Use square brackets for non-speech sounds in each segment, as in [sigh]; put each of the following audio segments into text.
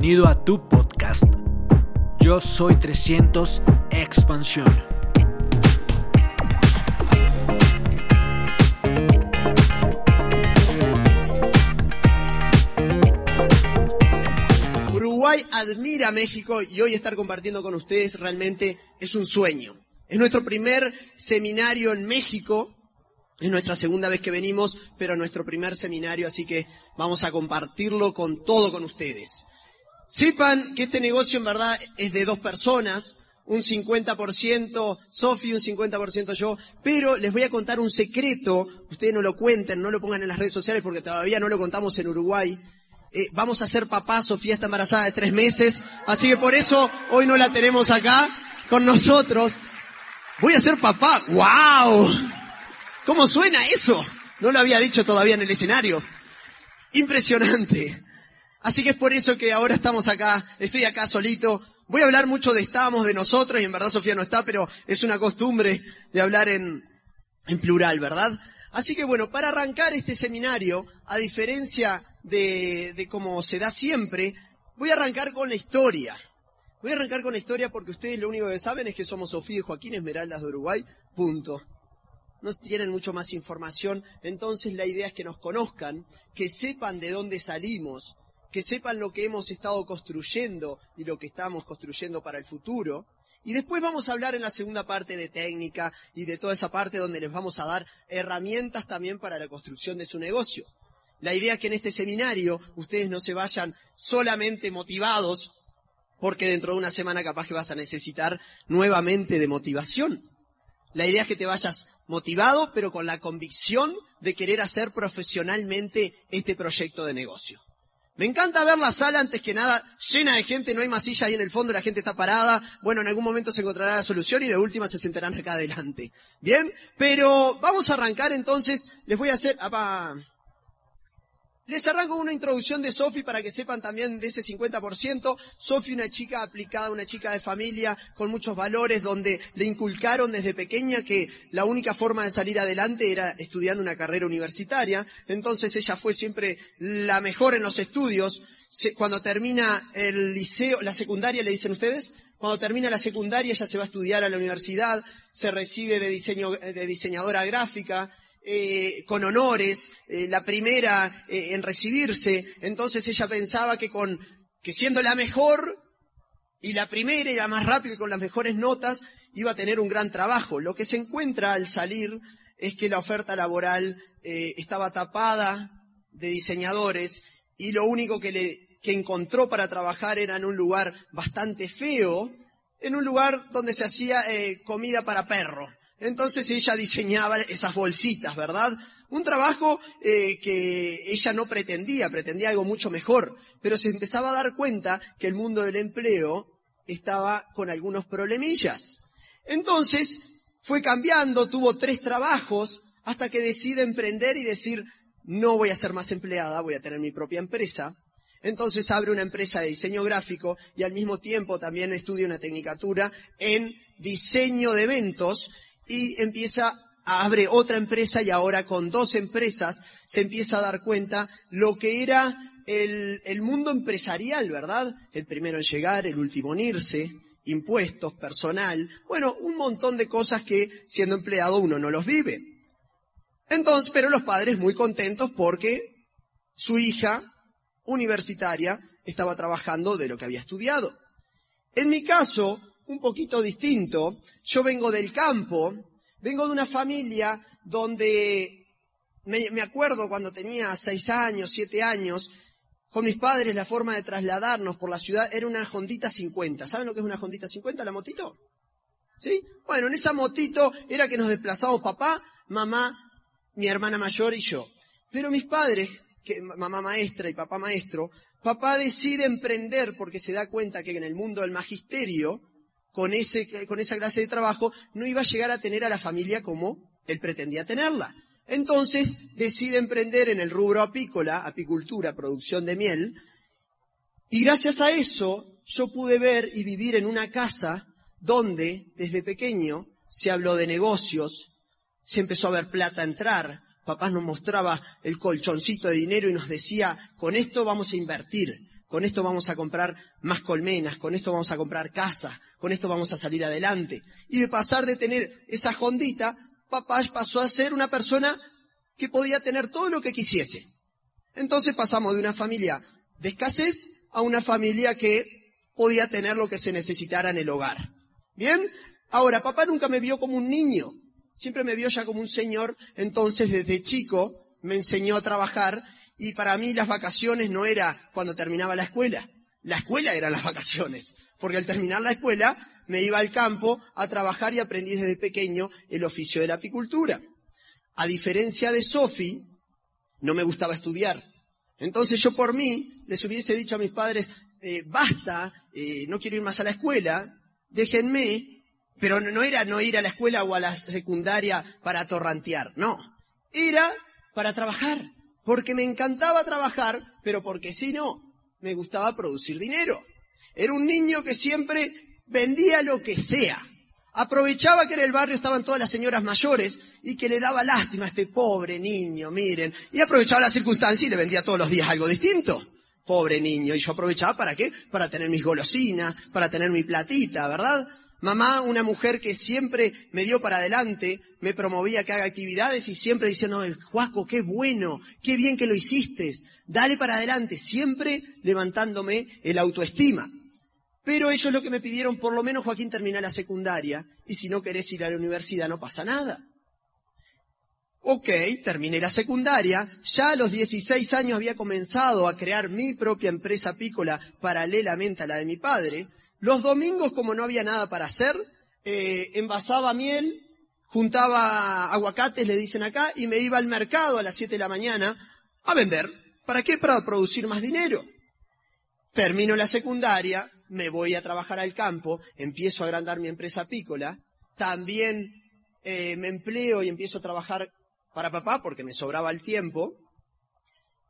Bienvenido a tu podcast. Yo soy 300 Expansión. Uruguay admira México y hoy estar compartiendo con ustedes realmente es un sueño. Es nuestro primer seminario en México. Es nuestra segunda vez que venimos, pero nuestro primer seminario, así que vamos a compartirlo con todo con ustedes. Sepan que este negocio en verdad es de dos personas, un 50% Sofi, un 50% yo, pero les voy a contar un secreto, ustedes no lo cuenten, no lo pongan en las redes sociales porque todavía no lo contamos en Uruguay. Eh, vamos a ser papá, Sofía está embarazada de tres meses, así que por eso hoy no la tenemos acá con nosotros. Voy a ser papá, wow. ¿Cómo suena eso? No lo había dicho todavía en el escenario. Impresionante. Así que es por eso que ahora estamos acá, estoy acá solito. Voy a hablar mucho de estamos, de nosotros, y en verdad Sofía no está, pero es una costumbre de hablar en, en plural, ¿verdad? Así que bueno, para arrancar este seminario, a diferencia de, de cómo se da siempre, voy a arrancar con la historia. Voy a arrancar con la historia porque ustedes lo único que saben es que somos Sofía y Joaquín Esmeraldas de Uruguay, punto. No tienen mucho más información, entonces la idea es que nos conozcan, que sepan de dónde salimos, que sepan lo que hemos estado construyendo y lo que estamos construyendo para el futuro. Y después vamos a hablar en la segunda parte de técnica y de toda esa parte donde les vamos a dar herramientas también para la construcción de su negocio. La idea es que en este seminario ustedes no se vayan solamente motivados, porque dentro de una semana capaz que vas a necesitar nuevamente de motivación. La idea es que te vayas motivado, pero con la convicción de querer hacer profesionalmente este proyecto de negocio. Me encanta ver la sala antes que nada llena de gente, no hay masilla ahí en el fondo, la gente está parada. Bueno, en algún momento se encontrará la solución y de última se sentarán acá adelante. Bien, pero vamos a arrancar entonces, les voy a hacer, apa, les arranco una introducción de Sofi para que sepan también de ese 50%. Sofi, una chica aplicada, una chica de familia con muchos valores, donde le inculcaron desde pequeña que la única forma de salir adelante era estudiando una carrera universitaria. Entonces ella fue siempre la mejor en los estudios. Cuando termina el liceo, la secundaria, le dicen ustedes, cuando termina la secundaria ella se va a estudiar a la universidad, se recibe de diseño, de diseñadora gráfica, eh, con honores, eh, la primera eh, en recibirse, entonces ella pensaba que con, que siendo la mejor y la primera y la más rápida y con las mejores notas, iba a tener un gran trabajo. Lo que se encuentra al salir es que la oferta laboral estaba tapada de diseñadores y lo único que le, que encontró para trabajar era en un lugar bastante feo, en un lugar donde se hacía comida para perro. Entonces ella diseñaba esas bolsitas, ¿verdad? Un trabajo eh, que ella no pretendía, pretendía algo mucho mejor, pero se empezaba a dar cuenta que el mundo del empleo estaba con algunos problemillas. Entonces fue cambiando, tuvo tres trabajos, hasta que decide emprender y decir, no voy a ser más empleada, voy a tener mi propia empresa. Entonces abre una empresa de diseño gráfico y al mismo tiempo también estudia una tecnicatura en diseño de eventos y empieza, abre otra empresa y ahora con dos empresas se empieza a dar cuenta lo que era el, el mundo empresarial, ¿verdad? El primero en llegar, el último en irse, impuestos, personal, bueno, un montón de cosas que siendo empleado uno no los vive. Entonces, pero los padres muy contentos porque su hija universitaria estaba trabajando de lo que había estudiado. En mi caso, un poquito distinto. Yo vengo del campo, vengo de una familia donde me, acuerdo cuando tenía seis años, siete años, con mis padres la forma de trasladarnos por la ciudad era una Hondita 50. ¿Saben lo que es una Hondita 50, la motito? ¿Sí? Bueno, en esa motito era que nos desplazábamos papá, mamá, mi hermana mayor y yo. Pero mis padres, que mamá maestra y papá maestro, papá decide emprender porque se da cuenta que en el mundo del magisterio con, ese, con esa clase de trabajo, no iba a llegar a tener a la familia como él pretendía tenerla. Entonces decide emprender en el rubro apícola, apicultura, producción de miel, y gracias a eso yo pude ver y vivir en una casa donde desde pequeño se habló de negocios, se empezó a ver plata entrar, papá nos mostraba el colchoncito de dinero y nos decía, con esto vamos a invertir, con esto vamos a comprar más colmenas, con esto vamos a comprar casas, con esto vamos a salir adelante. Y de pasar de tener esa jondita, papá pasó a ser una persona que podía tener todo lo que quisiese. Entonces pasamos de una familia de escasez a una familia que podía tener lo que se necesitara en el hogar. ¿Bien? Ahora, papá nunca me vio como un niño, siempre me vio ya como un señor, entonces desde chico me enseñó a trabajar y para mí las vacaciones no era cuando terminaba la escuela, la escuela eran las vacaciones, porque al terminar la escuela me iba al campo a trabajar y aprendí desde pequeño el oficio de la apicultura. A diferencia de Sofi, no me gustaba estudiar. Entonces yo por mí les hubiese dicho a mis padres, eh, basta, eh, no quiero ir más a la escuela, déjenme, pero no era no ir a la escuela o a la secundaria para torrantear, no, era para trabajar, porque me encantaba trabajar, pero porque si no, me gustaba producir dinero. Era un niño que siempre vendía lo que sea. Aprovechaba que en el barrio estaban todas las señoras mayores y que le daba lástima a este pobre niño, miren. Y aprovechaba la circunstancia y le vendía todos los días algo distinto. Pobre niño. Y yo aprovechaba para qué? Para tener mis golosinas, para tener mi platita, ¿verdad? Mamá, una mujer que siempre me dio para adelante, me promovía que haga actividades y siempre diciendo, Juaco, qué bueno, qué bien que lo hiciste, dale para adelante, siempre levantándome el autoestima. Pero ellos lo que me pidieron, por lo menos Joaquín termina la secundaria, y si no querés ir a la universidad no pasa nada. Ok, terminé la secundaria, ya a los 16 años había comenzado a crear mi propia empresa apícola paralelamente a la de mi padre. Los domingos, como no había nada para hacer, eh, envasaba miel, juntaba aguacates, le dicen acá, y me iba al mercado a las 7 de la mañana a vender. ¿Para qué? Para producir más dinero. Termino la secundaria, me voy a trabajar al campo, empiezo a agrandar mi empresa apícola, también eh, me empleo y empiezo a trabajar para papá porque me sobraba el tiempo,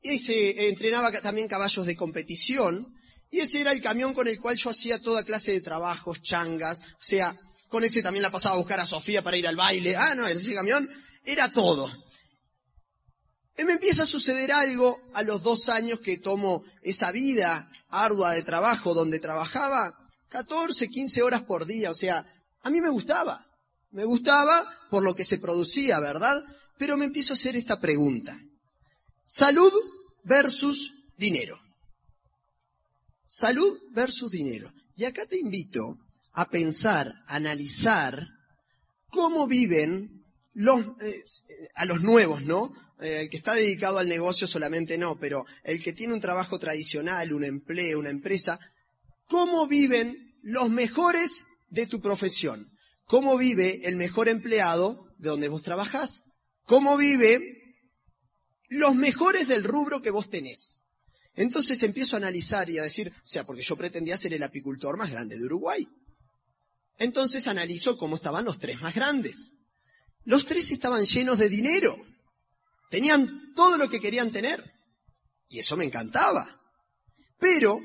y se entrenaba también caballos de competición, y ese era el camión con el cual yo hacía toda clase de trabajos, changas, o sea, con ese también la pasaba a buscar a Sofía para ir al baile, ah, no, ese camión era todo. Y me empieza a suceder algo a los dos años que tomo esa vida ardua de trabajo donde trabajaba 14, 15 horas por día. O sea, a mí me gustaba. Me gustaba por lo que se producía, ¿verdad? Pero me empiezo a hacer esta pregunta. Salud versus dinero. Salud versus dinero. Y acá te invito a pensar, a analizar cómo viven los, eh, a los nuevos, ¿no? Eh, el que está dedicado al negocio solamente no, pero el que tiene un trabajo tradicional, un empleo, una empresa, ¿cómo viven los mejores de tu profesión? ¿Cómo vive el mejor empleado de donde vos trabajás? ¿Cómo vive los mejores del rubro que vos tenés? Entonces empiezo a analizar y a decir, o sea, porque yo pretendía ser el apicultor más grande de Uruguay. Entonces analizo cómo estaban los tres más grandes. Los tres estaban llenos de dinero. Tenían todo lo que querían tener. Y eso me encantaba. Pero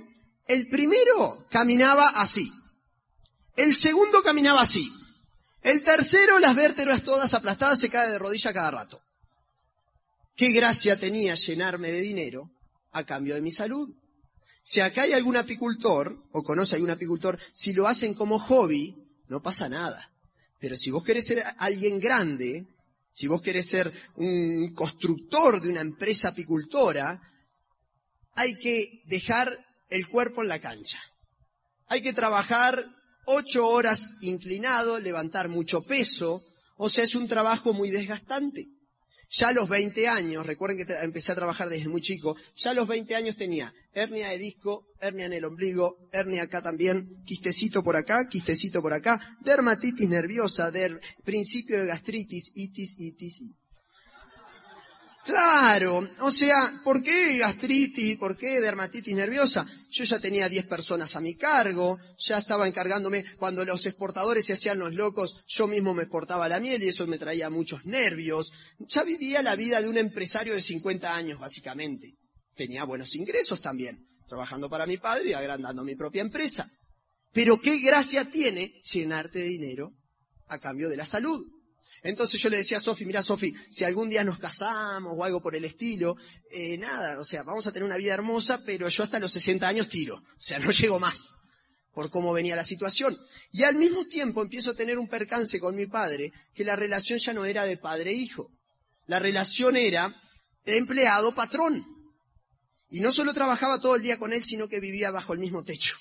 el primero caminaba así. El segundo caminaba así. El tercero, las vértebras todas aplastadas, se cae de rodilla cada rato. Qué gracia tenía llenarme de dinero a cambio de mi salud. Si acá hay algún apicultor, o conoce algún apicultor, si lo hacen como hobby, no pasa nada. Pero si vos querés ser alguien grande, si vos querés ser un constructor de una empresa apicultora, hay que dejar el cuerpo en la cancha. Hay que trabajar ocho horas inclinado, levantar mucho peso, o sea, es un trabajo muy desgastante. Ya a los 20 años, recuerden que empecé a trabajar desde muy chico, ya a los 20 años tenía hernia de disco, hernia en el ombligo, hernia acá también, quistecito por acá, quistecito por acá, dermatitis nerviosa, der, principio de gastritis, itis, itis, itis. Claro, o sea, ¿por qué gastritis? ¿Por qué dermatitis nerviosa? Yo ya tenía 10 personas a mi cargo, ya estaba encargándome, cuando los exportadores se hacían los locos, yo mismo me exportaba la miel y eso me traía muchos nervios. Ya vivía la vida de un empresario de 50 años, básicamente. Tenía buenos ingresos también, trabajando para mi padre y agrandando mi propia empresa. Pero qué gracia tiene llenarte de dinero a cambio de la salud. Entonces yo le decía a Sofi, mira Sofi, si algún día nos casamos o algo por el estilo, eh, nada, o sea, vamos a tener una vida hermosa, pero yo hasta los 60 años tiro, o sea, no [laughs] llego más por cómo venía la situación. Y al mismo tiempo empiezo a tener un percance con mi padre, que la relación ya no era de padre-hijo, la relación era de empleado-patrón. Y no solo trabajaba todo el día con él, sino que vivía bajo el mismo techo.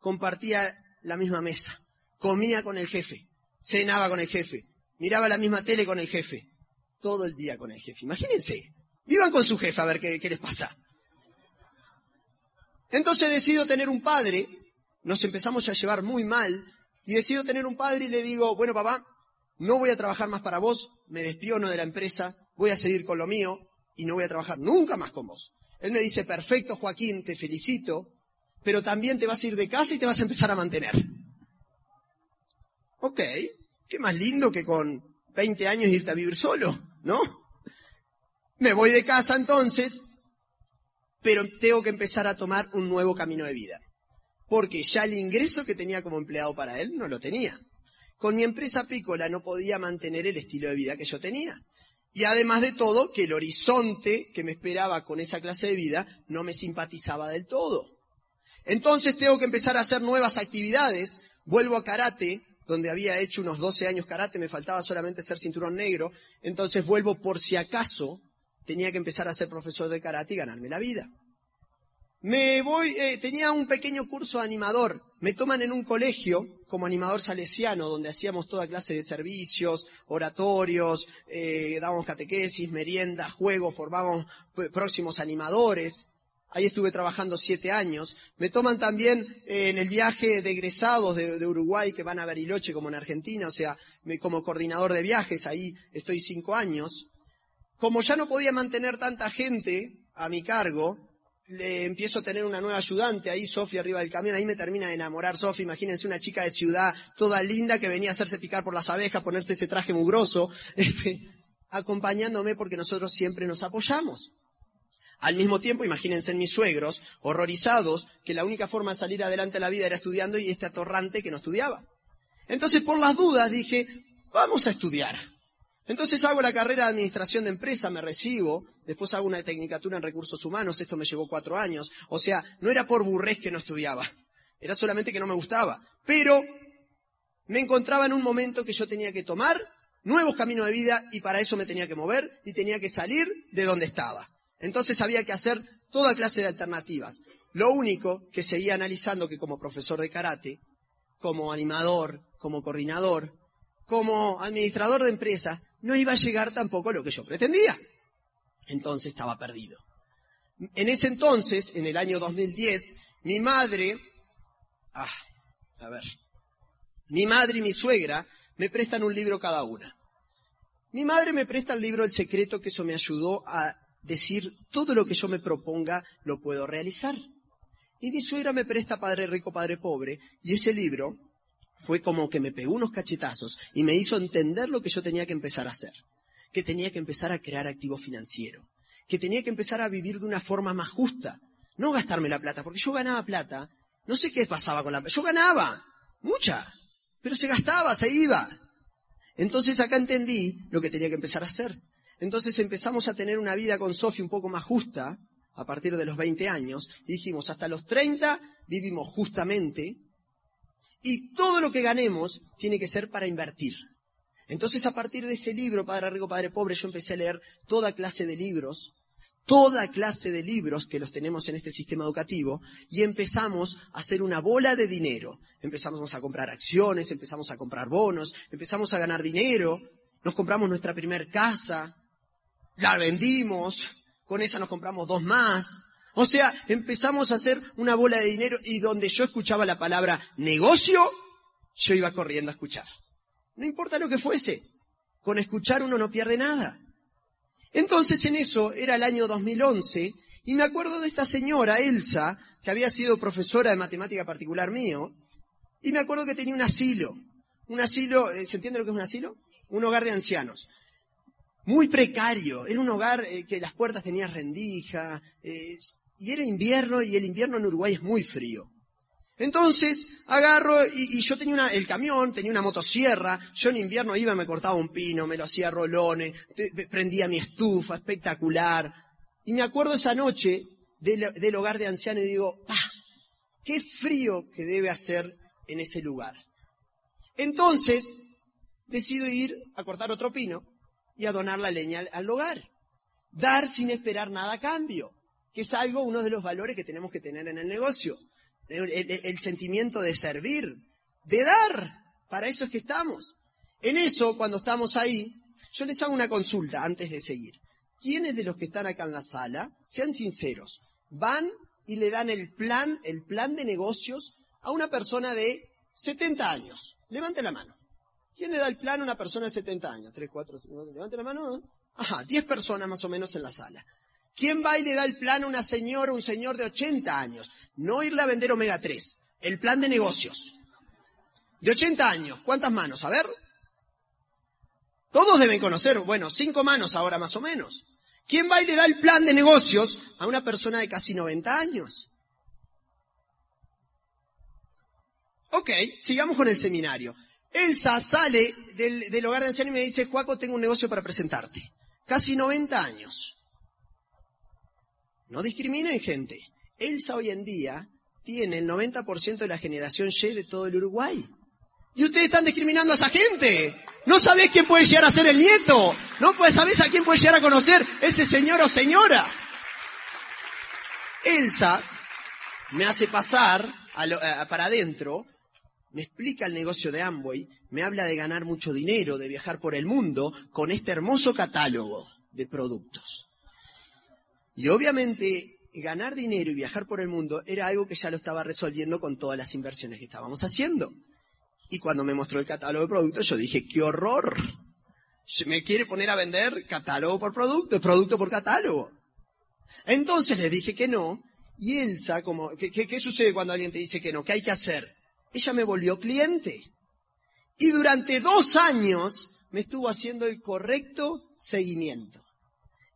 Compartía la misma mesa. Comía con el jefe. Cenaba con el jefe. Miraba la misma tele con el jefe. Todo el día con el jefe. Imagínense. Vivan con su jefe a ver qué, les pasa. Entonces decido tener un padre. Nos empezamos a llevar muy mal. Y decido tener un padre y le digo, bueno papá, no voy a trabajar más para vos. Me despiono de la empresa. Voy a seguir con lo mío. Y no voy a trabajar nunca más con vos. Él me dice, perfecto Joaquín, te felicito, pero también te vas a ir de casa y te vas a empezar a mantener. Ok, qué más lindo que con 20 años irte a vivir solo, ¿no? Me voy de casa entonces, pero tengo que empezar a tomar un nuevo camino de vida. Porque ya el ingreso que tenía como empleado para él no lo tenía. Con mi empresa pícola no podía mantener el estilo de vida que yo tenía. Y además de todo, que el horizonte que me esperaba con esa clase de vida no me simpatizaba del todo. Entonces tengo que empezar a hacer nuevas actividades. Vuelvo a karate, donde había hecho unos 12 años karate, me faltaba solamente ser cinturón negro. Entonces vuelvo por si acaso tenía que empezar a ser profesor de karate y ganarme la vida. Me voy, eh, tenía un pequeño curso animador. Me toman en un colegio como animador salesiano, donde hacíamos toda clase de servicios, oratorios, eh, dábamos catequesis, meriendas, juegos, formábamos próximos animadores. Ahí estuve trabajando siete años. Me toman también eh, en el viaje de egresados de, Uruguay que van a Bariloche como en Argentina, o sea, me, como coordinador de viajes, ahí estoy cinco años. Como ya no podía mantener tanta gente a mi cargo, le empiezo a tener una nueva ayudante ahí, Sofía, arriba del camión, ahí me termina de enamorar Sofía, imagínense una chica de ciudad toda linda que venía a hacerse picar por las abejas, ponerse ese traje mugroso, [laughs] este, acompañándome porque nosotros siempre nos apoyamos. Al mismo tiempo, imagínense en mis suegros, horrorizados, que la única forma de salir adelante en la vida era estudiando y este atorrante que no estudiaba. Entonces, por las dudas, dije, vamos a estudiar. Entonces hago la carrera de administración de empresa, me recibo, después hago una tecnicatura en recursos humanos, esto me llevó cuatro años. O sea, no era por burrés que no estudiaba, era solamente que no me gustaba. Pero me encontraba en un momento que yo tenía que tomar nuevos caminos de vida y para eso me tenía que mover y tenía que salir de donde estaba. Entonces había que hacer toda clase de alternativas. Lo único que seguía analizando que como profesor de karate, como animador, como coordinador, como administrador de empresa, no iba a llegar tampoco a lo que yo pretendía. Entonces estaba perdido. En ese entonces, en el año 2010, mi madre, ah, a ver, mi madre y mi suegra me prestan un libro cada una. Mi madre me presta el libro El secreto, que eso me ayudó a decir todo lo que yo me proponga lo puedo realizar. Y mi suegra me presta Padre Rico, Padre Pobre, y ese libro fue como que me pegó unos cachetazos y me hizo entender lo que yo tenía que empezar a hacer. Que tenía que empezar a crear activo financiero. Que tenía que empezar a vivir de una forma más justa. No gastarme la plata, porque yo ganaba plata. No sé qué pasaba con la plata. Yo ganaba. Mucha. Pero se gastaba, se iba. Entonces acá entendí lo que tenía que empezar a hacer. Entonces empezamos a tener una vida con Sofía un poco más justa a partir de los 20 años y dijimos hasta los 30 vivimos justamente y todo lo que ganemos tiene que ser para invertir. Entonces, a partir de ese libro, Padre Rico, Padre Pobre, yo empecé a leer toda clase de libros, toda clase de libros que los tenemos en este sistema educativo, y empezamos a hacer una bola de dinero. Empezamos a comprar acciones, empezamos a comprar bonos, empezamos a ganar dinero, nos compramos nuestra primer casa, la vendimos, con esa nos compramos dos más, o sea, empezamos a hacer una bola de dinero y donde yo escuchaba la palabra negocio, yo iba corriendo a escuchar. No importa lo que fuese, con escuchar uno no pierde nada. Entonces en eso era el año 2011 y me acuerdo de esta señora, Elsa, que había sido profesora de matemática particular mío, y me acuerdo que tenía un asilo. Un asilo, eh, ¿se entiende lo que es un asilo? Un hogar de ancianos muy precario. Era un hogar eh, que las puertas tenían rendija, eh, y era invierno y el invierno en Uruguay es muy frío. Entonces agarro y, yo tenía una, el camión, tenía una motosierra, yo en invierno iba, me cortaba un pino, me lo hacía rolones, prendía mi estufa, espectacular. Y me acuerdo esa noche del, hogar de ancianos y digo, ¡pah! ¡Qué frío que debe hacer en ese lugar! Entonces, decido ir a cortar otro pino y a donar la leña al, hogar. Dar sin esperar nada a cambio, que es algo, uno de los valores que tenemos que tener en el negocio. El, sentimiento de servir, de dar. Para eso es que estamos. En eso, cuando estamos ahí, yo les hago una consulta antes de seguir. ¿Quiénes de los que están acá en la sala, sean sinceros, van y le dan el plan, el plan de negocios a una persona de 70 años? Levante la mano. ¿Quién le da el plan a una persona de 70 años? ¿Tres, cuatro, cinco? Levante la mano. Ajá, 10 personas más o menos en la sala. ¿Quién va y le da el plan a una señora o un señor de 80 años? No irle a vender omega 3, el plan de negocios. De 80 años, ¿cuántas manos? A ver. Todos deben conocer, bueno, cinco manos ahora más o menos. ¿Quién va y le da el plan de negocios a una persona de casi 90 años? Ok, sigamos con el seminario. Elsa sale del, hogar de ancianos y me dice, Juaco, tengo un negocio para presentarte. Casi 90 años. No discriminen gente. Elsa hoy en día tiene el 90% de la generación Y de todo el Uruguay. Y ustedes están discriminando a esa gente. No sabés quién puede llegar a ser el nieto. No sabés a quién puede llegar a conocer ese señor o señora. Elsa me hace pasar para adentro me explica el negocio de Amway, me habla de ganar mucho dinero, de viajar por el mundo con este hermoso catálogo de productos. Y obviamente ganar dinero y viajar por el mundo era algo que ya lo estaba resolviendo con todas las inversiones que estábamos haciendo. Y cuando me mostró el catálogo de productos, yo dije, qué horror. Me quiere poner a vender catálogo por producto, producto por catálogo. Entonces le dije que no. Y Elsa, como, ¿qué, qué sucede cuando alguien te dice que no? ¿Qué hay que hacer? Ella me volvió cliente. Y durante dos años me estuvo haciendo el correcto seguimiento.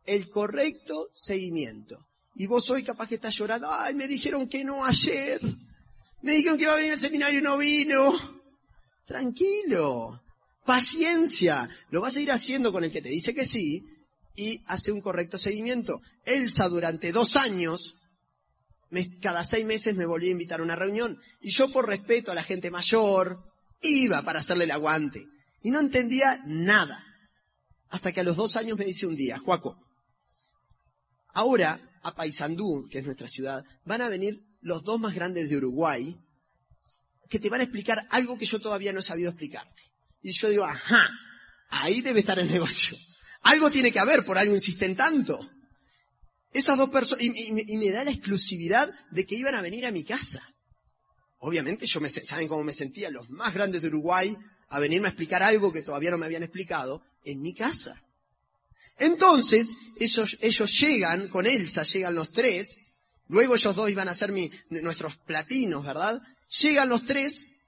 El correcto seguimiento. Y vos hoy capaz que estás llorando, ay, me dijeron que no ayer. Me dijeron que iba a venir al seminario y no vino. Tranquilo. Paciencia. Lo vas a ir haciendo con el que te dice que sí y hace un correcto seguimiento. Elsa durante dos años cada seis meses me volví a invitar a una reunión. Y yo por respeto a la gente mayor, iba para hacerle el aguante. Y no entendía nada. Hasta que a los dos años me dice un día, Juaco, ahora a Paysandú, que es nuestra ciudad, van a venir los dos más grandes de Uruguay, que te van a explicar algo que yo todavía no he sabido explicarte. Y yo digo, ajá, ahí debe estar el negocio. Algo tiene que haber, por algo insisten tanto. Esas dos personas, y, me da la exclusividad de que iban a venir a mi casa. Obviamente yo me, saben cómo me sentía, los más grandes de Uruguay, a venirme a explicar algo que todavía no me habían explicado, en mi casa. Entonces, ellos, llegan, con Elsa llegan los tres, luego ellos dos iban a ser nuestros platinos, ¿verdad? Llegan los tres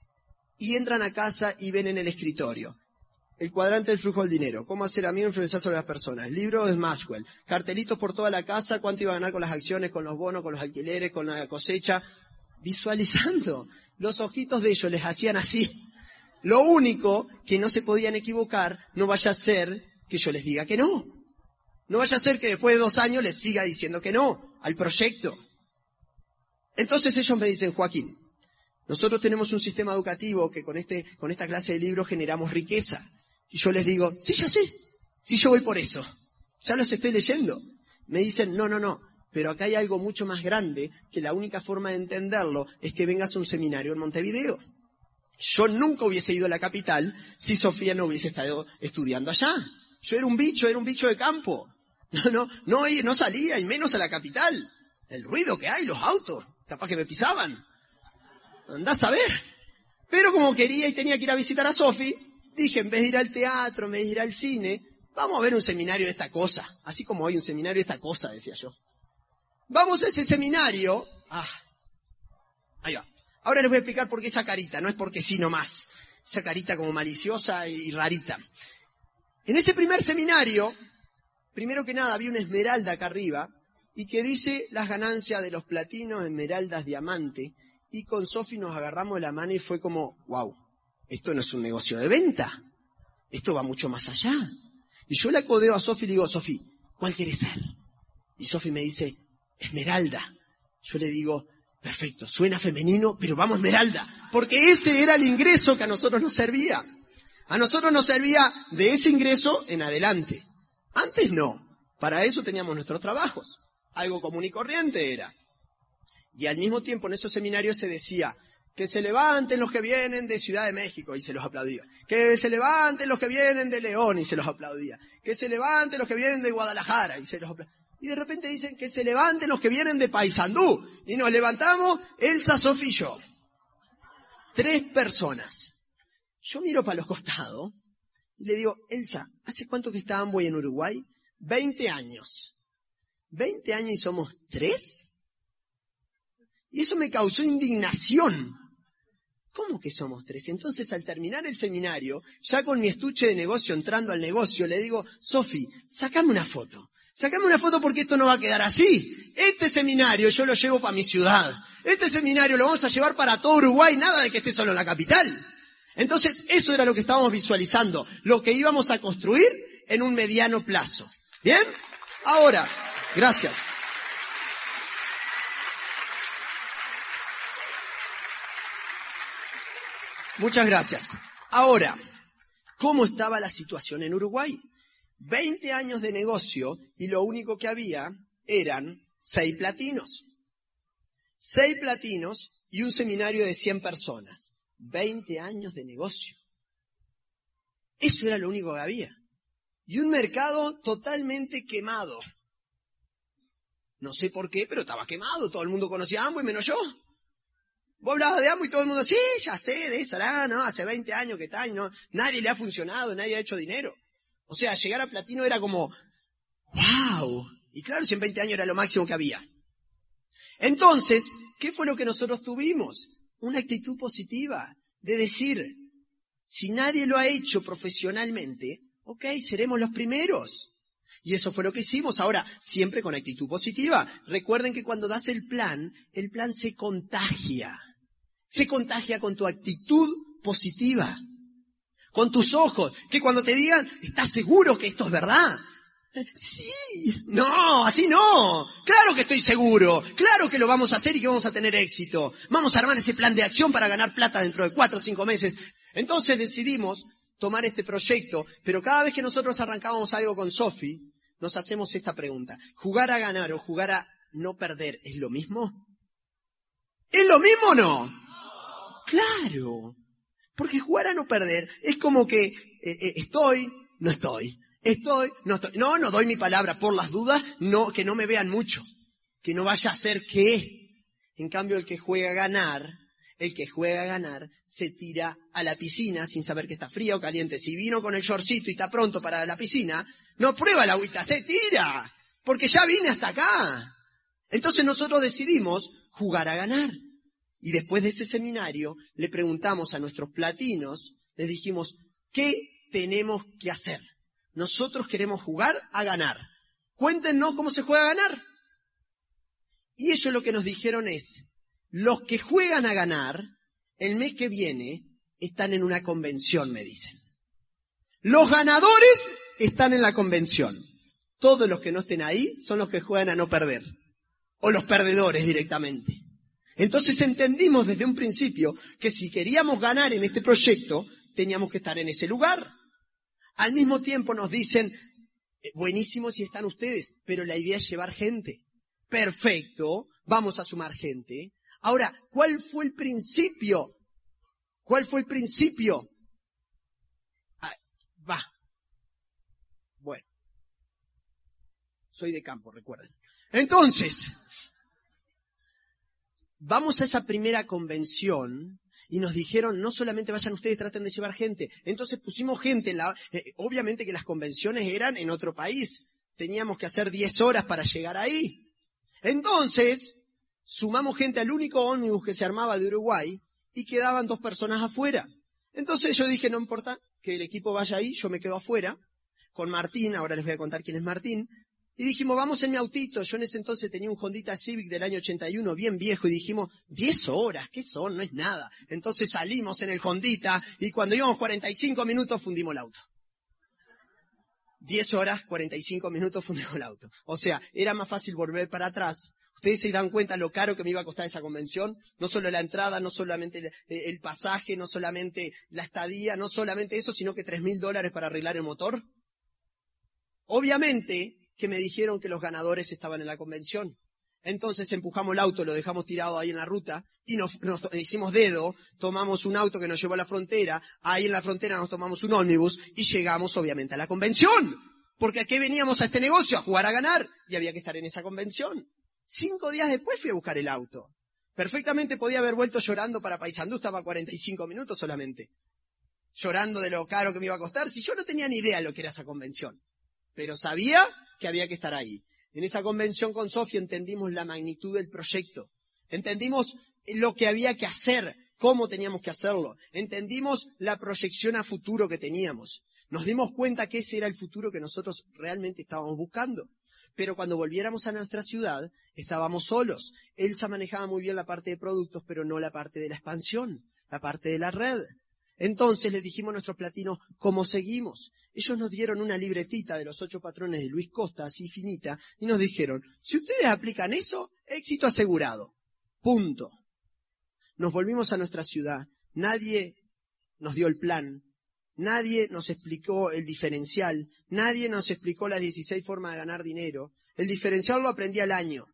y entran a casa y ven en el escritorio el cuadrante del flujo del dinero. Cómo hacer amigo e influenciar sobre las personas. Libro de Maxwell. Cartelitos por toda la casa. Cuánto iba a ganar con las acciones, con los bonos, con los alquileres, con la cosecha. Visualizando. Los ojitos de ellos les hacían así. Lo único que no se podían equivocar, no vaya a ser que yo les diga que no. No vaya a ser que después de dos años les siga diciendo que no al proyecto. Entonces ellos me dicen, Joaquín, nosotros tenemos un sistema educativo que con, este, con esta clase de libros generamos riqueza. Y yo les digo, sí, ya sé, sí, yo voy por eso. Ya los estoy leyendo. Me dicen, no, no, no, pero acá hay algo mucho más grande que la única forma de entenderlo es que vengas a un seminario en Montevideo. Yo nunca hubiese ido a la capital si Sofía no hubiese estado estudiando allá. Yo era un bicho, era un bicho de campo. No, no, no, no salía, y menos a la capital. El ruido que hay, los autos, capaz que me pisaban. Andás a ver. Pero como quería y tenía que ir a visitar a Sofi, dije, en vez de ir al teatro, en vez de ir al cine, vamos a ver un seminario de esta cosa. Así como hay un seminario de esta cosa, decía yo. Vamos a ese seminario. Ah, ahí va. Ahora les voy a explicar por qué esa carita, no es porque sí nomás. Esa carita como maliciosa y rarita. En ese primer seminario, primero que nada, había una esmeralda acá arriba y que dice las ganancias de los platinos, esmeraldas, diamante. Y con Sofi nos agarramos de la mano y fue como, wow, esto no es un negocio de venta. Esto va mucho más allá. Y yo le acodeo a Sofi y le digo, Sofi, ¿cuál quieres ser? Y Sofi me dice, Esmeralda. Yo le digo, perfecto, suena femenino, pero vamos Esmeralda. Porque ese era el ingreso que a nosotros nos servía. A nosotros nos servía de ese ingreso en adelante. Antes no. Para eso teníamos nuestros trabajos. Algo común y corriente era. Y al mismo tiempo en esos seminarios se decía, que se levanten los que vienen de Ciudad de México y se los aplaudía. Que se levanten los que vienen de León y se los aplaudía. Que se levanten los que vienen de Guadalajara y se los aplaudía. Y de repente dicen que se levanten los que vienen de Paysandú. Y nos levantamos Elsa, Sofía y yo. Tres personas. Yo miro para los costados y le digo, Elsa, ¿hace cuánto que está Amboy en Uruguay? Veinte años. ¿Veinte años y somos tres? Y eso me causó indignación. ¿Cómo que somos tres? Entonces, al terminar el seminario, ya con mi estuche de negocio entrando al negocio, le digo, Sofi, sacame una foto. Sacame una foto porque esto no va a quedar así. Este seminario yo lo llevo para mi ciudad. Este seminario lo vamos a llevar para todo Uruguay, nada de que esté solo en la capital. Entonces, eso era lo que estábamos visualizando, lo que íbamos a construir en un mediano plazo. ¿Bien? Ahora, gracias. Muchas gracias. Ahora, ¿cómo estaba la situación en Uruguay? Veinte años de negocio y lo único que había eran seis platinos. Seis platinos y un seminario de cien personas. Veinte años de negocio. Eso era lo único que había. Y un mercado totalmente quemado. No sé por qué, pero estaba quemado. Todo el mundo conocía a ambos y menos yo. Vos hablabas de Ambo y todo el mundo, sí, ya sé, de esa, no, hace 20 años que está y no, nadie le ha funcionado, nadie ha hecho dinero. O sea, llegar a platino era como, wow. Y claro, si en 20 años era lo máximo que había. Entonces, ¿qué fue lo que nosotros tuvimos? Una actitud positiva de decir, si nadie lo ha hecho profesionalmente, ok, seremos los primeros. Y eso fue lo que hicimos. Ahora, siempre con actitud positiva. Recuerden que cuando das el plan, el plan se contagia. Se contagia con tu actitud positiva. Con tus ojos. Que cuando te digan, ¿estás seguro que esto es verdad? Sí, no, así no. Claro que estoy seguro. Claro que lo vamos a hacer y que vamos a tener éxito. Vamos a armar ese plan de acción para ganar plata dentro de cuatro o cinco meses. Entonces decidimos tomar este proyecto, pero cada vez que nosotros arrancábamos algo con Sofi, nos hacemos esta pregunta. ¿Jugar a ganar o jugar a no perder es lo mismo? ¿Es lo mismo o no? Claro. Porque jugar a no perder es como que eh, eh, estoy, no estoy. Estoy, no estoy. No, no doy mi palabra por las dudas, no, que no me vean mucho. Que no vaya a ser que. En cambio, el que juega a ganar, el que juega a ganar, se tira a la piscina sin saber que está fría o caliente. Si vino con el shortcito y está pronto para la piscina, no prueba la agüita, se tira. Porque ya vine hasta acá. Entonces nosotros decidimos jugar a ganar. Y después de ese seminario le preguntamos a nuestros platinos, les dijimos, ¿qué tenemos que hacer? Nosotros queremos jugar a ganar. Cuéntenos cómo se juega a ganar. Y ellos lo que nos dijeron es, los que juegan a ganar, el mes que viene, están en una convención, me dicen. Los ganadores están en la convención. Todos los que no estén ahí son los que juegan a no perder. O los perdedores directamente. Entonces entendimos desde un principio que si queríamos ganar en este proyecto, teníamos que estar en ese lugar. Al mismo tiempo nos dicen, eh, buenísimo si están ustedes, pero la idea es llevar gente. Perfecto, vamos a sumar gente. Ahora, ¿cuál fue el principio? ¿Cuál fue el principio? Ah, va. Bueno. Soy de campo, recuerden. Entonces, vamos a esa primera convención y nos dijeron, no solamente vayan ustedes, traten de llevar gente. Entonces pusimos gente, la, eh, obviamente que las convenciones eran en otro país. Teníamos que hacer 10 horas para llegar ahí. Entonces, sumamos gente al único ómnibus que se armaba de Uruguay y quedaban dos personas afuera. Entonces yo dije, no importa que el equipo vaya ahí, yo me quedo afuera, con Martín, ahora les voy a contar quién es Martín, Y dijimos, vamos en mi autito. Yo en ese entonces tenía un Hondita Civic del año 81, bien viejo, y dijimos, 10 horas, ¿qué son? No es nada. Entonces salimos en el Hondita y cuando íbamos 45 minutos fundimos el auto. 10 horas, 45 minutos fundimos el auto. O sea, era más fácil volver para atrás. Ustedes se dan cuenta lo caro que me iba a costar esa convención. No solo la entrada, no solamente el, pasaje, no solamente la estadía, no solamente eso, sino que 3 mil dólares para arreglar el motor. Obviamente, que me dijeron que los ganadores estaban en la convención. Entonces empujamos el auto, lo dejamos tirado ahí en la ruta y nos, hicimos dedo, tomamos un auto que nos llevó a la frontera, ahí en la frontera nos tomamos un ómnibus y llegamos obviamente a la convención. Porque aquí veníamos a este negocio, a jugar a ganar y había que estar en esa convención. Cinco días después fui a buscar el auto. Perfectamente podía haber vuelto llorando para Paisandú, estaba 45 minutos solamente. Llorando de lo caro que me iba a costar, si yo no tenía ni idea de lo que era esa convención. Pero sabía que había que estar ahí. En esa convención con Sofía entendimos la magnitud del proyecto. Entendimos lo que había que hacer, cómo teníamos que hacerlo. Entendimos la proyección a futuro que teníamos. Nos dimos cuenta que ese era el futuro que nosotros realmente estábamos buscando. Pero cuando volviéramos a nuestra ciudad, estábamos solos. Elsa manejaba muy bien la parte de productos, pero no la parte de la expansión, la parte de la red. Entonces les dijimos a nuestros platinos cómo seguimos. Ellos nos dieron una libretita de los ocho patrones de Luis Costa, así finita, y nos dijeron, si ustedes aplican eso, éxito asegurado. Punto. Nos volvimos a nuestra ciudad. Nadie nos dio el plan. Nadie nos explicó el diferencial. Nadie nos explicó las 16 formas de ganar dinero. El diferencial lo aprendí al año.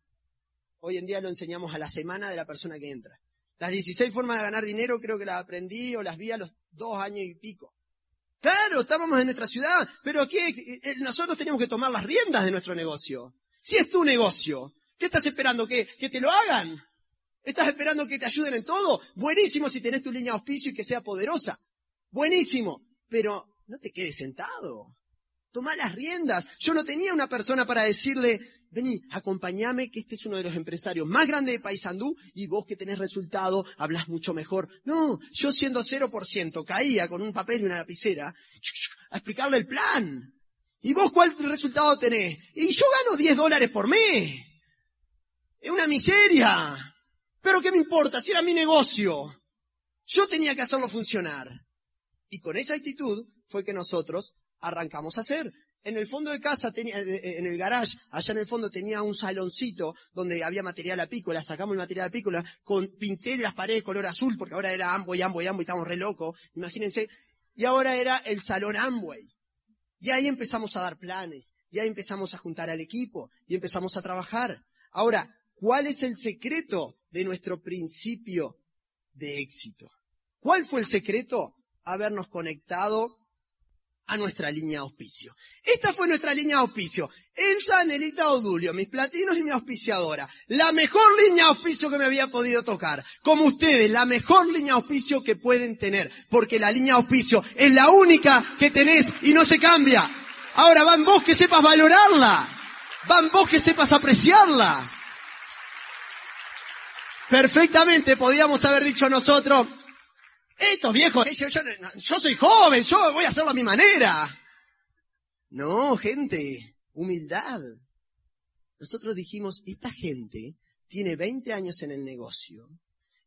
Hoy en día lo enseñamos a la semana de la persona que entra. Las 16 formas de ganar dinero creo que las aprendí o las vi a los dos años y pico. Claro, estábamos en nuestra ciudad, pero aquí eh, eh, nosotros teníamos que tomar las riendas de nuestro negocio. Si es tu negocio, ¿qué estás esperando? ¿Que, que te lo hagan? ¿Estás esperando que te ayuden en todo? Buenísimo si tenés tu línea de auspicio y que sea poderosa. Buenísimo. Pero no te quedes sentado. Toma las riendas. Yo no tenía una persona para decirle, vení, acompáñame, que este es uno de los empresarios más grandes de Paysandú y vos que tenés resultado, hablas mucho mejor. No, yo siendo 0%, caía con un papel y una lapicera a explicarle el plan. ¿Y vos cuál resultado tenés? Y yo gano 10 dólares por mes. Es una miseria. Pero ¿qué me importa? Si era mi negocio. Yo tenía que hacerlo funcionar. Y con esa actitud fue que nosotros arrancamos a hacer. En el fondo de casa, tenía, eh, eh, en el garage, allá en el fondo tenía un saloncito donde había material apícola, sacamos el material apícola, con, pinté las paredes color azul, porque ahora era Amway, Amway, Amway, estábamos re locos, imagínense. Y ahora era el salón Amway. Y ahí empezamos a dar planes, y ahí empezamos a juntar al equipo, y empezamos a trabajar. Ahora, ¿cuál es el secreto de nuestro principio de éxito? ¿Cuál fue el secreto? Habernos conectado a nuestra línea de auspicio. Esta fue nuestra línea de auspicio. Elsa, Anelita Odulio, mis platinos y mi auspiciadora. La mejor línea de auspicio que me había podido tocar. Como ustedes, la mejor línea de auspicio que pueden tener. Porque la línea de auspicio es la única que tenés y no se cambia. Ahora van vos que sepas valorarla. Van vos que sepas apreciarla. Perfectamente podíamos haber dicho nosotros, estos viejos, yo, yo, soy joven, yo voy a hacerlo a mi manera. No, gente, humildad. Nosotros dijimos, esta gente tiene 20 años en el negocio.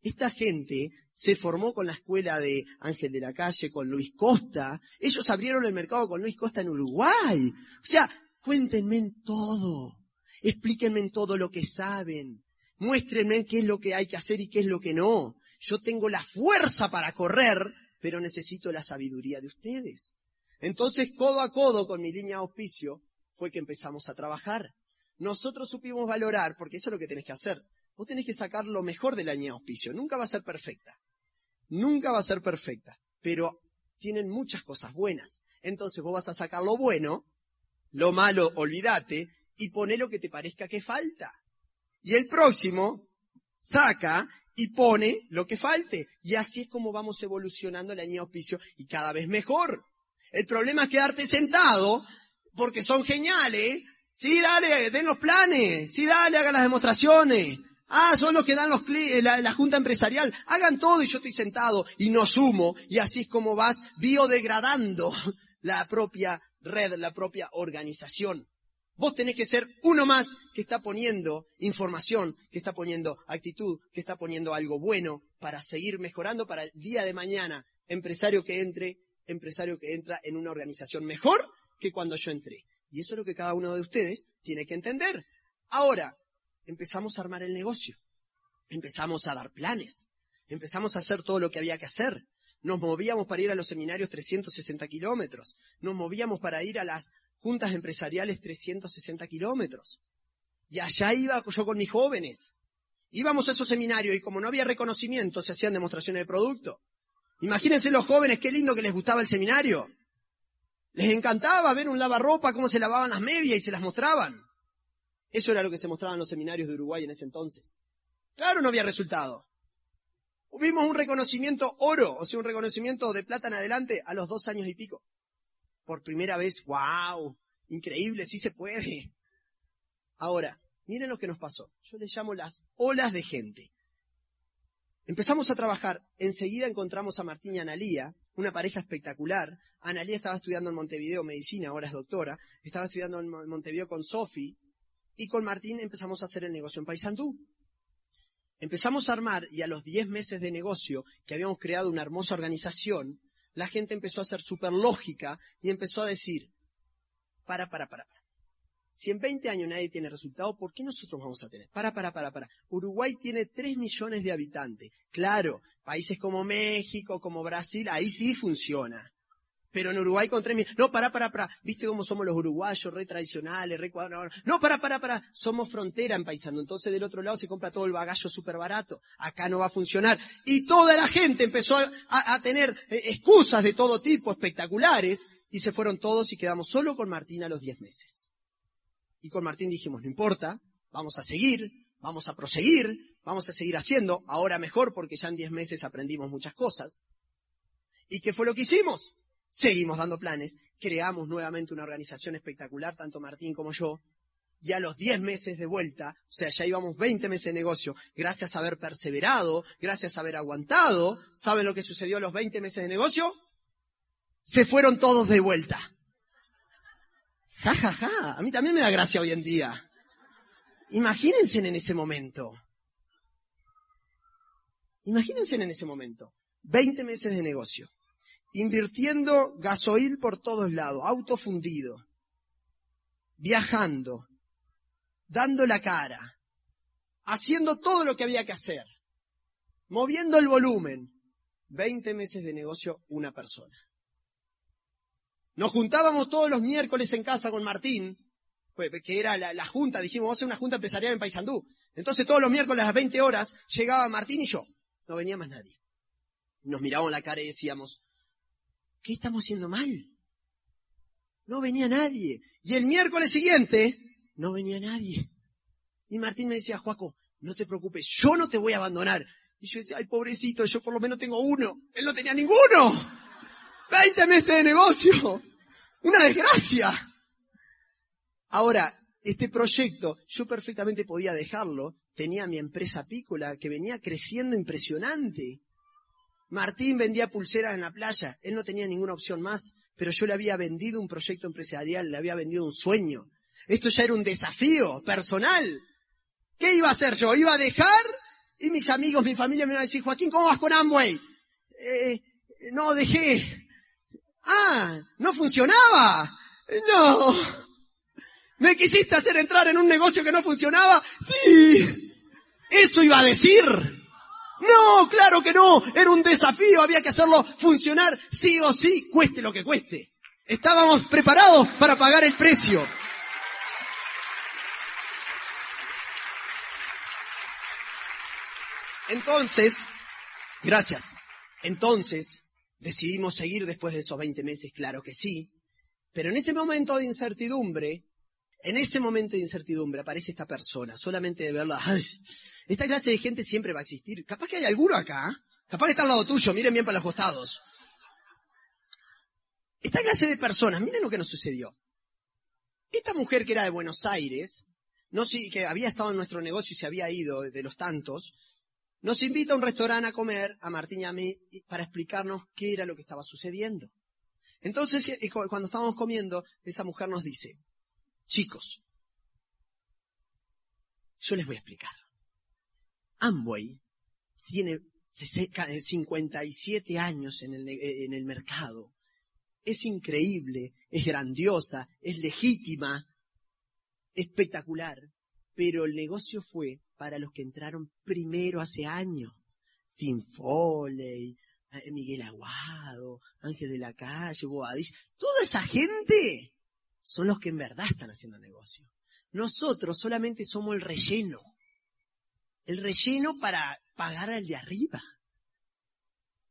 Esta gente se formó con la escuela de Ángel de la Calle, con Luis Costa. Ellos abrieron el mercado con Luis Costa en Uruguay. O sea, cuéntenme en todo. Explíquenme en todo lo que saben. Muéstrenme qué es lo que hay que hacer y qué es lo que no. Yo tengo la fuerza para correr, pero necesito la sabiduría de ustedes. Entonces, codo a codo con mi línea de auspicio, fue que empezamos a trabajar. Nosotros supimos valorar, porque eso es lo que tenés que hacer. Vos tenés que sacar lo mejor de la línea de auspicio. Nunca va a ser perfecta. Nunca va a ser perfecta. Pero tienen muchas cosas buenas. Entonces vos vas a sacar lo bueno, lo malo, olvídate, y poné lo que te parezca que falta. Y el próximo saca y pone lo que falte. Y así es como vamos evolucionando la línea auspicio y cada vez mejor. El problema es quedarte sentado porque son geniales. Sí, dale, den los planes. Sí, dale, hagan las demostraciones. Ah, son los que dan los la, la junta empresarial. Hagan todo y yo estoy sentado y no sumo. Y así es como vas biodegradando [laughs] la propia red, la propia organización. Vos tenés que ser uno más que está poniendo información, que está poniendo actitud, que está poniendo algo bueno para seguir mejorando para el día de mañana. Empresario que entre, empresario que entra en una organización mejor que cuando yo entré. Y eso es lo que cada uno de ustedes tiene que entender. Ahora, empezamos a armar el negocio. Empezamos a dar planes. Empezamos a hacer todo lo que había que hacer. Nos movíamos para ir a los seminarios 360 kilómetros. Nos movíamos para ir a las juntas empresariales 360 kilómetros. Y allá iba yo con mis jóvenes. Íbamos a esos seminarios y como no había reconocimiento, se hacían demostraciones de producto. Imagínense los jóvenes, qué lindo que les gustaba el seminario. Les encantaba ver un lavarropa, cómo se lavaban las medias y se las mostraban. Eso era lo que se mostraba en los seminarios de Uruguay en ese entonces. Claro, no había resultado. Vimos un reconocimiento oro, o sea, un reconocimiento de plata en adelante a los dos años y pico. Por primera vez, wow, increíble, sí se puede. Ahora, miren lo que nos pasó. Yo le llamo las olas de gente. Empezamos a trabajar, enseguida encontramos a Martín y Analía, una pareja espectacular. Analía estaba estudiando en Montevideo medicina, ahora es doctora. Estaba estudiando en Montevideo con Sofi. Y con Martín empezamos a hacer el negocio en Paysandú. Empezamos a armar y a los 10 meses de negocio, que habíamos creado una hermosa organización, la gente empezó a ser súper lógica y empezó a decir, para, para, para, para. Si en 20 años nadie tiene resultado, ¿por qué nosotros vamos a tener? Para, para, para, para. Uruguay tiene 3 millones de habitantes. Claro, países como México, como Brasil, ahí sí funciona. Pero en Uruguay con 3 millones. No, para, para, para. ¿Viste cómo somos los uruguayos, re tradicionales, re cuadrados? No, para, para, para. Somos frontera en paisano. Entonces del otro lado se compra todo el bagallo súper barato. Acá no va a funcionar. Y toda la gente empezó a, tener eh, excusas de todo tipo, espectaculares, y se fueron todos y quedamos solo con Martín a los 10 meses. Y con Martín dijimos, no importa, vamos a seguir, vamos a proseguir, vamos a seguir haciendo, ahora mejor porque ya en 10 meses aprendimos muchas cosas. ¿Y qué fue lo que hicimos? Seguimos dando planes, creamos nuevamente una organización espectacular, tanto Martín como yo, y a los 10 meses de vuelta, o sea, ya íbamos 20 meses de negocio, gracias a haber perseverado, gracias a haber aguantado, ¿saben lo que sucedió a los 20 meses de negocio? Se fueron todos de vuelta. Ja, ja, ja. A mí también me da gracia hoy en día. Imagínense en ese momento. Imagínense en ese momento. 20 meses de negocio. Invirtiendo gasoil por todos lados, auto fundido. Viajando. Dando la cara. Haciendo todo lo que había que hacer. Moviendo el volumen. 20 meses de negocio, una persona. Nos juntábamos todos los miércoles en casa con Martín, pues, que era la, junta, dijimos, vamos a hacer una junta empresarial en Paysandú. Entonces todos los miércoles a las 20 horas llegaba Martín y yo. No venía más nadie. Nos mirábamos la cara y decíamos, ¿qué estamos haciendo mal? No venía nadie. Y el miércoles siguiente, no venía nadie. Y Martín me decía, Juaco, no te preocupes, yo no te voy a abandonar. Y yo decía, ay, pobrecito, yo por lo menos tengo uno. Él no tenía ninguno. 20 meses de negocio. Una desgracia. Ahora, este proyecto, yo perfectamente podía dejarlo. Tenía mi empresa apícola que venía creciendo impresionante. Martín vendía pulseras en la playa. Él no tenía ninguna opción más, pero yo le había vendido un proyecto empresarial, le había vendido un sueño. Esto ya era un desafío personal. ¿Qué iba a hacer yo? Iba a dejar y mis amigos, mi familia me iban a decir, Joaquín, ¿cómo vas con Amway? Eh, no, dejé. Ah, no funcionaba. No. ¿Me quisiste hacer entrar en un negocio que no funcionaba? Sí. Eso iba a decir. No, claro que no. Era un desafío. Había que hacerlo funcionar sí o sí, cueste lo que cueste. Estábamos preparados para pagar el precio. Entonces, gracias. Entonces, Decidimos seguir después de esos 20 meses, claro que sí. Pero en ese momento de incertidumbre, en ese momento de incertidumbre aparece esta persona, solamente de verla, esta clase de gente siempre va a existir. Capaz que hay alguno acá, capaz que está al lado tuyo, miren bien para los costados. Esta clase de personas, miren lo que nos sucedió. Esta mujer que era de Buenos Aires, no que había estado en nuestro negocio y se había ido de los tantos, nos invita a un restaurante a comer, a Martín y a mí, para explicarnos qué era lo que estaba sucediendo. Entonces, cuando estábamos comiendo, esa mujer nos dice, chicos, Yo les voy a explicar. Amway tiene 57 años en el, en el mercado. Es increíble, es grandiosa, es legítima, espectacular. Pero el negocio fue para los que entraron primero hace años. Tim Foley, eh, Miguel Aguado, Ángel de la Calle, Boadilla. Toda esa gente son los que en verdad están haciendo negocio. Nosotros solamente somos el relleno. El relleno para pagar al de arriba.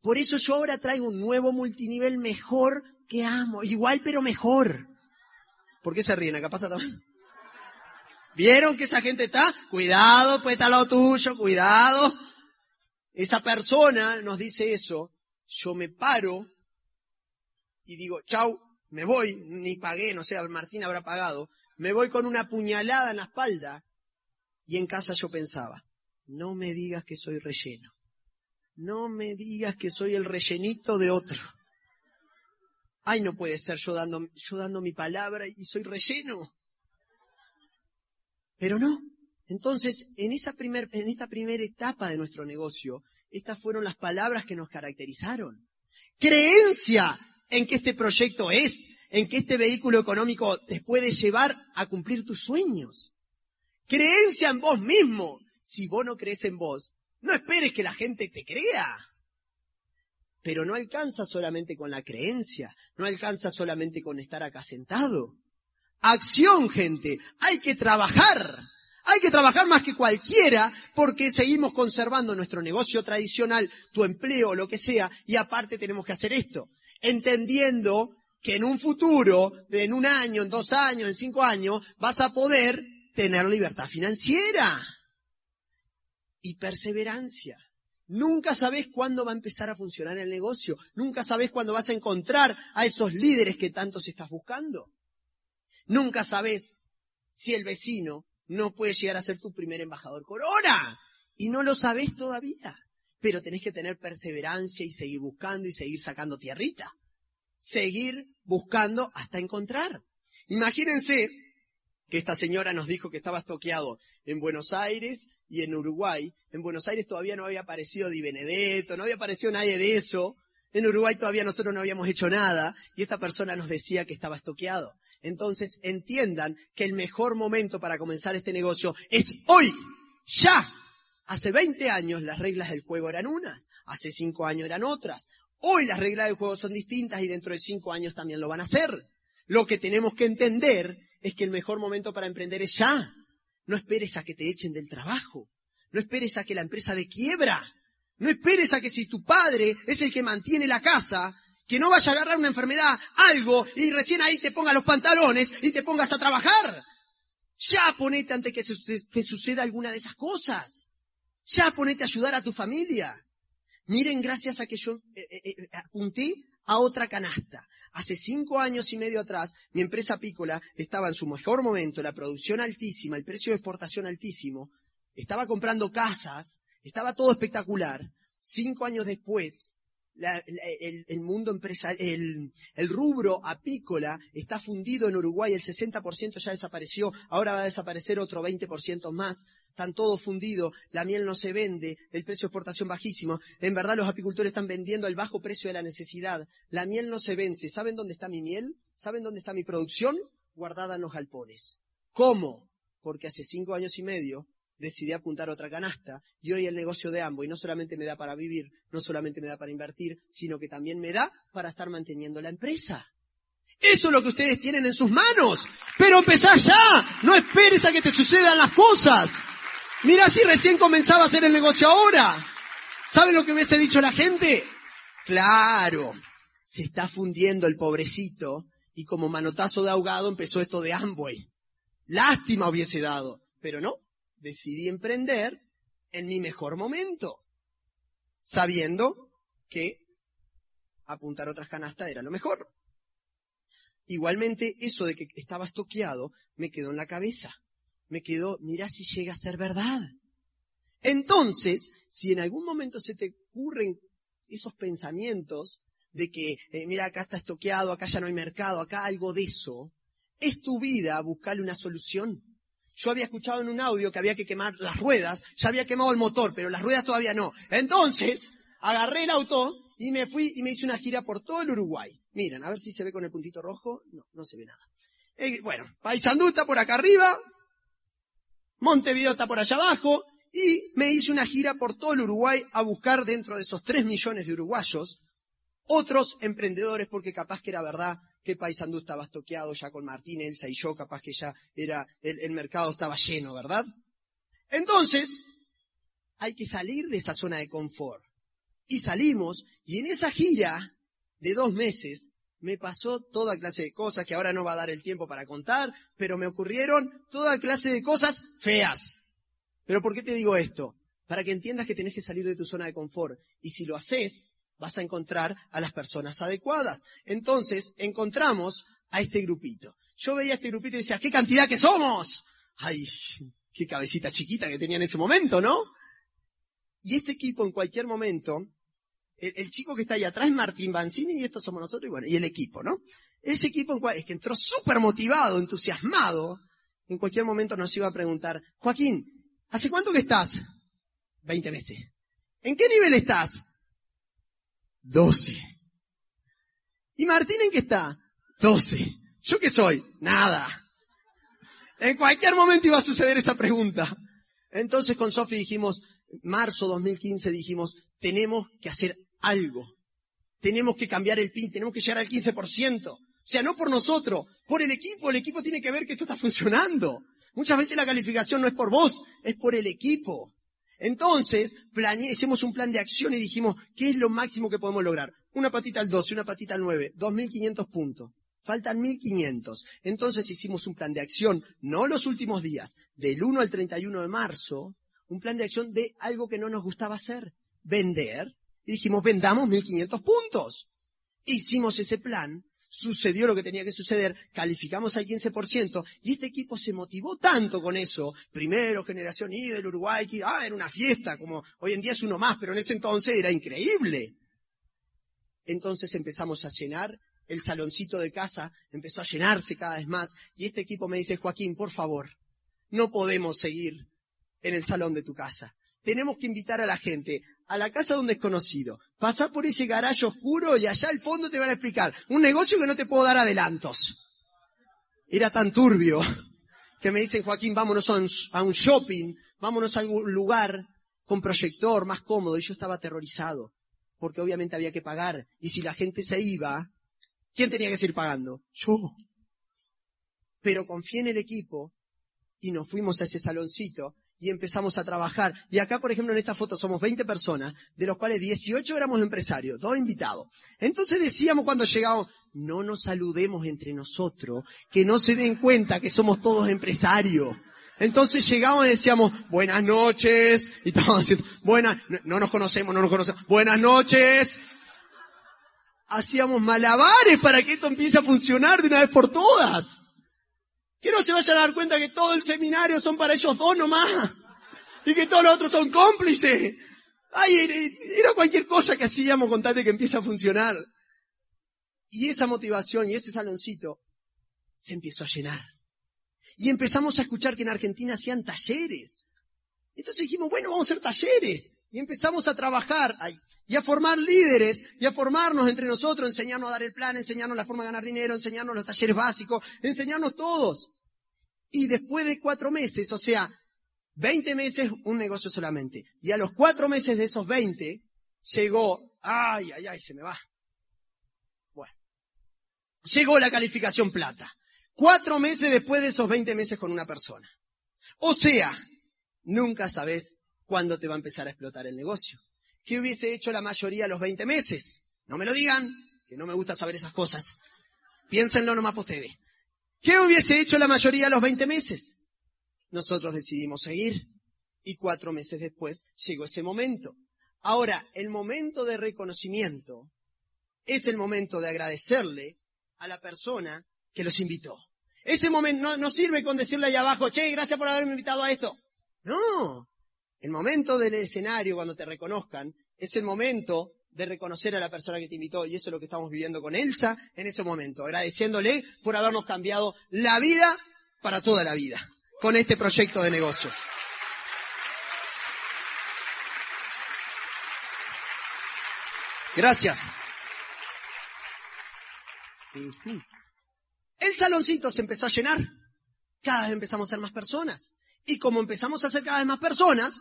Por eso yo ahora traigo un nuevo multinivel mejor que amo. Igual pero mejor. ¿Por qué se ríen? Acá pasa también. ¿Vieron que esa gente está? Cuidado, pues está lado tuyo, cuidado. Esa persona nos dice eso. Yo me paro y digo, chau, me voy, ni pagué, no sé, Martín habrá pagado. Me voy con una puñalada en la espalda. Y en casa yo pensaba, no me digas que soy relleno. No me digas que soy el rellenito de otro. Ay, no puede ser yo dando, yo dando mi palabra y soy relleno. Pero no. Entonces, en esa primer, en esta primera etapa de nuestro negocio, estas fueron las palabras que nos caracterizaron. Creencia en que este proyecto es, en que este vehículo económico te puede llevar a cumplir tus sueños. Creencia en vos mismo. Si vos no crees en vos, no esperes que la gente te crea. Pero no alcanza solamente con la creencia, no alcanza solamente con estar acá sentado. Acción, gente, hay que trabajar. Hay que trabajar más que cualquiera porque seguimos conservando nuestro negocio tradicional, tu empleo, lo que sea, y aparte tenemos que hacer esto, entendiendo que en un futuro, en un año, en dos años, en cinco años, vas a poder tener libertad financiera y perseverancia. Nunca sabes cuándo va a empezar a funcionar el negocio. Nunca sabes cuándo vas a encontrar a esos líderes que tanto se estás buscando. Nunca sabes si el vecino no puede llegar a ser tu primer embajador corona. Y no lo sabes todavía. Pero tenés que tener perseverancia y seguir buscando y seguir sacando tierrita. Seguir buscando hasta encontrar. Imagínense que esta señora nos dijo que estaba estoqueado en Buenos Aires y en Uruguay. En Buenos Aires todavía no había aparecido Di Benedetto, no había aparecido nadie de eso. En Uruguay todavía nosotros no habíamos hecho nada y esta persona nos decía que estaba estoqueado. Entonces entiendan que el mejor momento para comenzar este negocio es hoy, ya. Hace 20 años las reglas del juego eran unas, hace 5 años eran otras. Hoy las reglas del juego son distintas y dentro de 5 años también lo van a hacer. Lo que tenemos que entender es que el mejor momento para emprender es ya. No esperes a que te echen del trabajo. No esperes a que la empresa de quiebra. No esperes a que si tu padre es el que mantiene la casa, que no vaya a agarrar una enfermedad, algo, y recién ahí te pongas los pantalones y te pongas a trabajar. Ya ponete antes que te suceda alguna de esas cosas. Ya ponete a ayudar a tu familia. Miren, gracias a que yo eh, eh, eh, apunté a otra canasta. Hace cinco años y medio atrás, mi empresa apícola estaba en su mejor momento, la producción altísima, el precio de exportación altísimo, estaba comprando casas, estaba todo espectacular. Cinco años después, el, mundo empresarial, el, el, rubro apícola está fundido en Uruguay, el 60% ya desapareció, ahora va a desaparecer otro 20% más, están todos fundidos, la miel no se vende, el precio de exportación bajísimo, en verdad los apicultores están vendiendo al bajo precio de la necesidad, la miel no se vence, ¿saben dónde está mi miel? ¿Saben dónde está mi producción? Guardada en los galpones. ¿Cómo? Porque hace cinco años y medio decidí apuntar otra canasta y hoy el negocio de Amway no solamente me da para vivir, no solamente me da para invertir, sino que también me da para estar manteniendo la empresa. Eso es lo que ustedes tienen en sus manos. Pero empezá ya. No esperes a que te sucedan las cosas. Mira si recién comenzaba a hacer el negocio ahora. ¿Saben lo que hubiese dicho la gente? Claro. Se está fundiendo el pobrecito y como manotazo de ahogado empezó esto de Amway. Lástima hubiese dado. Pero no decidí emprender en mi mejor momento, sabiendo que apuntar otras canastas era lo mejor. Ocurre eso de que estaba estoqueado me quedó en la cabeza. Me quedó, mira si llega a ser verdad. Entonces, si en algún momento se te ocurren esos pensamientos de que, eh, mira, acá está estoqueado, acá ya no hay mercado, acá algo de eso, es tu vida buscarle una solución. yo había escuchado en un audio que había que quemar las ruedas, ya había quemado el motor, pero las ruedas todavía no. Entonces, agarré el auto y me fui y me hice una gira por todo el Uruguay. Miren, a ver si se ve con el puntito rojo. No, no se ve nada. Eh, bueno, Paysandú está por acá arriba, Montevideo está por allá abajo, y me hice una gira por todo el Uruguay a buscar dentro de esos tres millones de uruguayos otros emprendedores, porque capaz que era verdad que Paysandú estaba estoqueado ya con Martín, Elsa y yo, capaz que ya era, el mercado estaba lleno, ¿verdad? Entonces, hay que salir de esa zona de confort. Y salimos, y en esa gira de dos meses, me pasó toda clase de cosas que ahora no va a dar el tiempo para contar, pero me ocurrieron toda clase de cosas feas. Pero ¿por qué te digo esto? Para que entiendas que tenés que salir de tu zona de confort. Y si lo haces, vas a encontrar a las personas adecuadas. Entonces, encontramos a este grupito. Yo veía a este grupito y decía, ¿qué cantidad que somos? Ay, qué cabecita chiquita que tenía en ese momento, ¿no? Y este equipo en cualquier momento, el, el chico que está ahí atrás es Martín Banzini y estos somos nosotros y bueno, y el equipo, ¿no? Ese equipo en cual, es que entró súper motivado, entusiasmado, en cualquier momento nos iba a preguntar, Joaquín, ¿hace cuánto que estás? Veinte meses. ¿En qué nivel estás? Doce. ¿Y Martín en qué está? Doce. ¿Yo qué soy? Nada. En cualquier momento iba a suceder esa pregunta. Entonces con Sofi dijimos, marzo 2015 dijimos, tenemos que hacer algo. Tenemos que cambiar el PIN, tenemos que llegar al 15%. O sea, no por nosotros, por el equipo. El equipo tiene que ver que esto está funcionando. Muchas veces la calificación no es por vos, es por el equipo. Entonces, hicimos un plan de acción y dijimos, ¿qué es lo máximo que podemos lograr? Una patita al 12, una patita al 9, 2.500 puntos. Faltan 1.500. Entonces hicimos un plan de acción, no los últimos días, del 1 al 31 de marzo, un plan de acción de algo que no nos gustaba hacer, vender. Y dijimos, vendamos 1.500 puntos. Hicimos ese plan, sucedió lo que tenía que suceder, calificamos al 15% y este equipo se motivó tanto con eso. Primero, generación I del Uruguay, que, ah, era una fiesta, como hoy en día es uno más, pero en ese entonces era increíble. Entonces empezamos a llenar el saloncito de casa, empezó a llenarse cada vez más y este equipo me dice, Joaquín, por favor, no podemos seguir en el salón de tu casa. Tenemos que invitar a la gente a la casa de un desconocido. Pasar por ese garaje oscuro y allá al fondo te van a explicar un negocio que no te puedo dar adelantos. Era tan turbio que me dicen, Joaquín, vámonos a un shopping, vámonos a algún lugar con proyector más cómodo. Y yo estaba aterrorizado, porque obviamente había que pagar. Y si la gente se iba, ¿quién tenía que seguir pagando? Yo. Pero confié en el equipo y nos fuimos a ese saloncito y empezamos a trabajar. Y acá, por ejemplo, en esta foto somos 20 personas, de los cuales 18 éramos empresarios, dos invitados. Entonces decíamos cuando llegamos, no nos saludemos entre nosotros, que no se den cuenta que somos todos empresarios. Entonces llegamos y decíamos, buenas noches, y estábamos haciendo, buenas, no, no nos conocemos, no nos conocemos, buenas noches. Hacíamos malabares para que esto empiece a funcionar de una vez por todas. Que no se vayan a dar cuenta que todo el seminario son para ellos dos nomás. Y que todos los otros son cómplices. Ay, era cualquier cosa que hacíamos con tal de que empiece a funcionar. Y esa motivación y ese saloncito se empezó a llenar. Y empezamos a escuchar que en Argentina hacían talleres. Entonces dijimos, bueno, vamos a hacer talleres. Y empezamos a trabajar ay, y a formar líderes y a formarnos entre nosotros, enseñarnos a dar el plan, enseñarnos la forma de ganar dinero, enseñarnos los talleres básicos, enseñarnos todos. Y después de cuatro meses, o sea, 20 meses, un negocio solamente. Y a los cuatro meses de esos 20, llegó, ay, ay, ay, se me va. Bueno, llegó la calificación plata. Cuatro meses después de esos 20 meses con una persona. O sea, nunca sabes cuándo te va a empezar a explotar el negocio. ¿Qué hubiese hecho la mayoría a los 20 meses? No me lo digan, que no me gusta saber esas cosas. Piénsenlo nomás por ustedes. ¿Qué hubiese hecho la mayoría a los 20 meses? Nosotros decidimos seguir y cuatro meses después llegó ese momento. Ahora, el momento de reconocimiento es el momento de agradecerle a la persona que los invitó. Ese momento no, no sirve con decirle ahí abajo, che, gracias por haberme invitado a esto. No, el momento del escenario, cuando te reconozcan, es el momento de reconocer a la persona que te invitó. Y eso es lo que estamos viviendo con Elsa en ese momento, agradeciéndole por habernos cambiado la vida para toda la vida. con este proyecto de negocios. Gracias. El saloncito se empezó a llenar. Cada vez empezamos a ser más personas. Y como empezamos a ser cada vez más personas,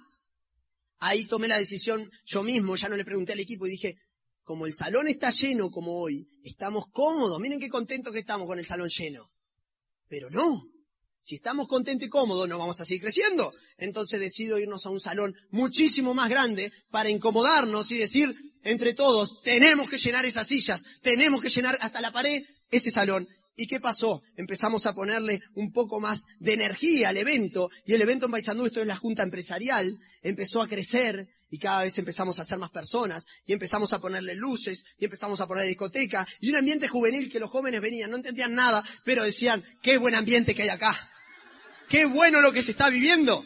ahí tomé la decisión yo mismo, ya no le pregunté al equipo y dije, como el salón está lleno como hoy, estamos cómodos, miren qué contentos que estamos con el salón lleno. Pero no, si estamos contentos y cómodos, no vamos a seguir creciendo. Entonces decido irnos a un salón muchísimo más grande para incomodarnos y decir entre todos, tenemos que llenar esas sillas, tenemos que llenar hasta la pared ese salón. ¿Y qué pasó? Empezamos a ponerle un poco más de energía al evento y el evento en Paisandú, esto es la junta empresarial, empezó a crecer y cada vez empezamos a ser más personas y empezamos a ponerle luces y empezamos a poner discoteca y un ambiente juvenil que los jóvenes venían, no entendían nada, pero decían, qué buen ambiente que hay acá. Qué bueno lo que se está viviendo.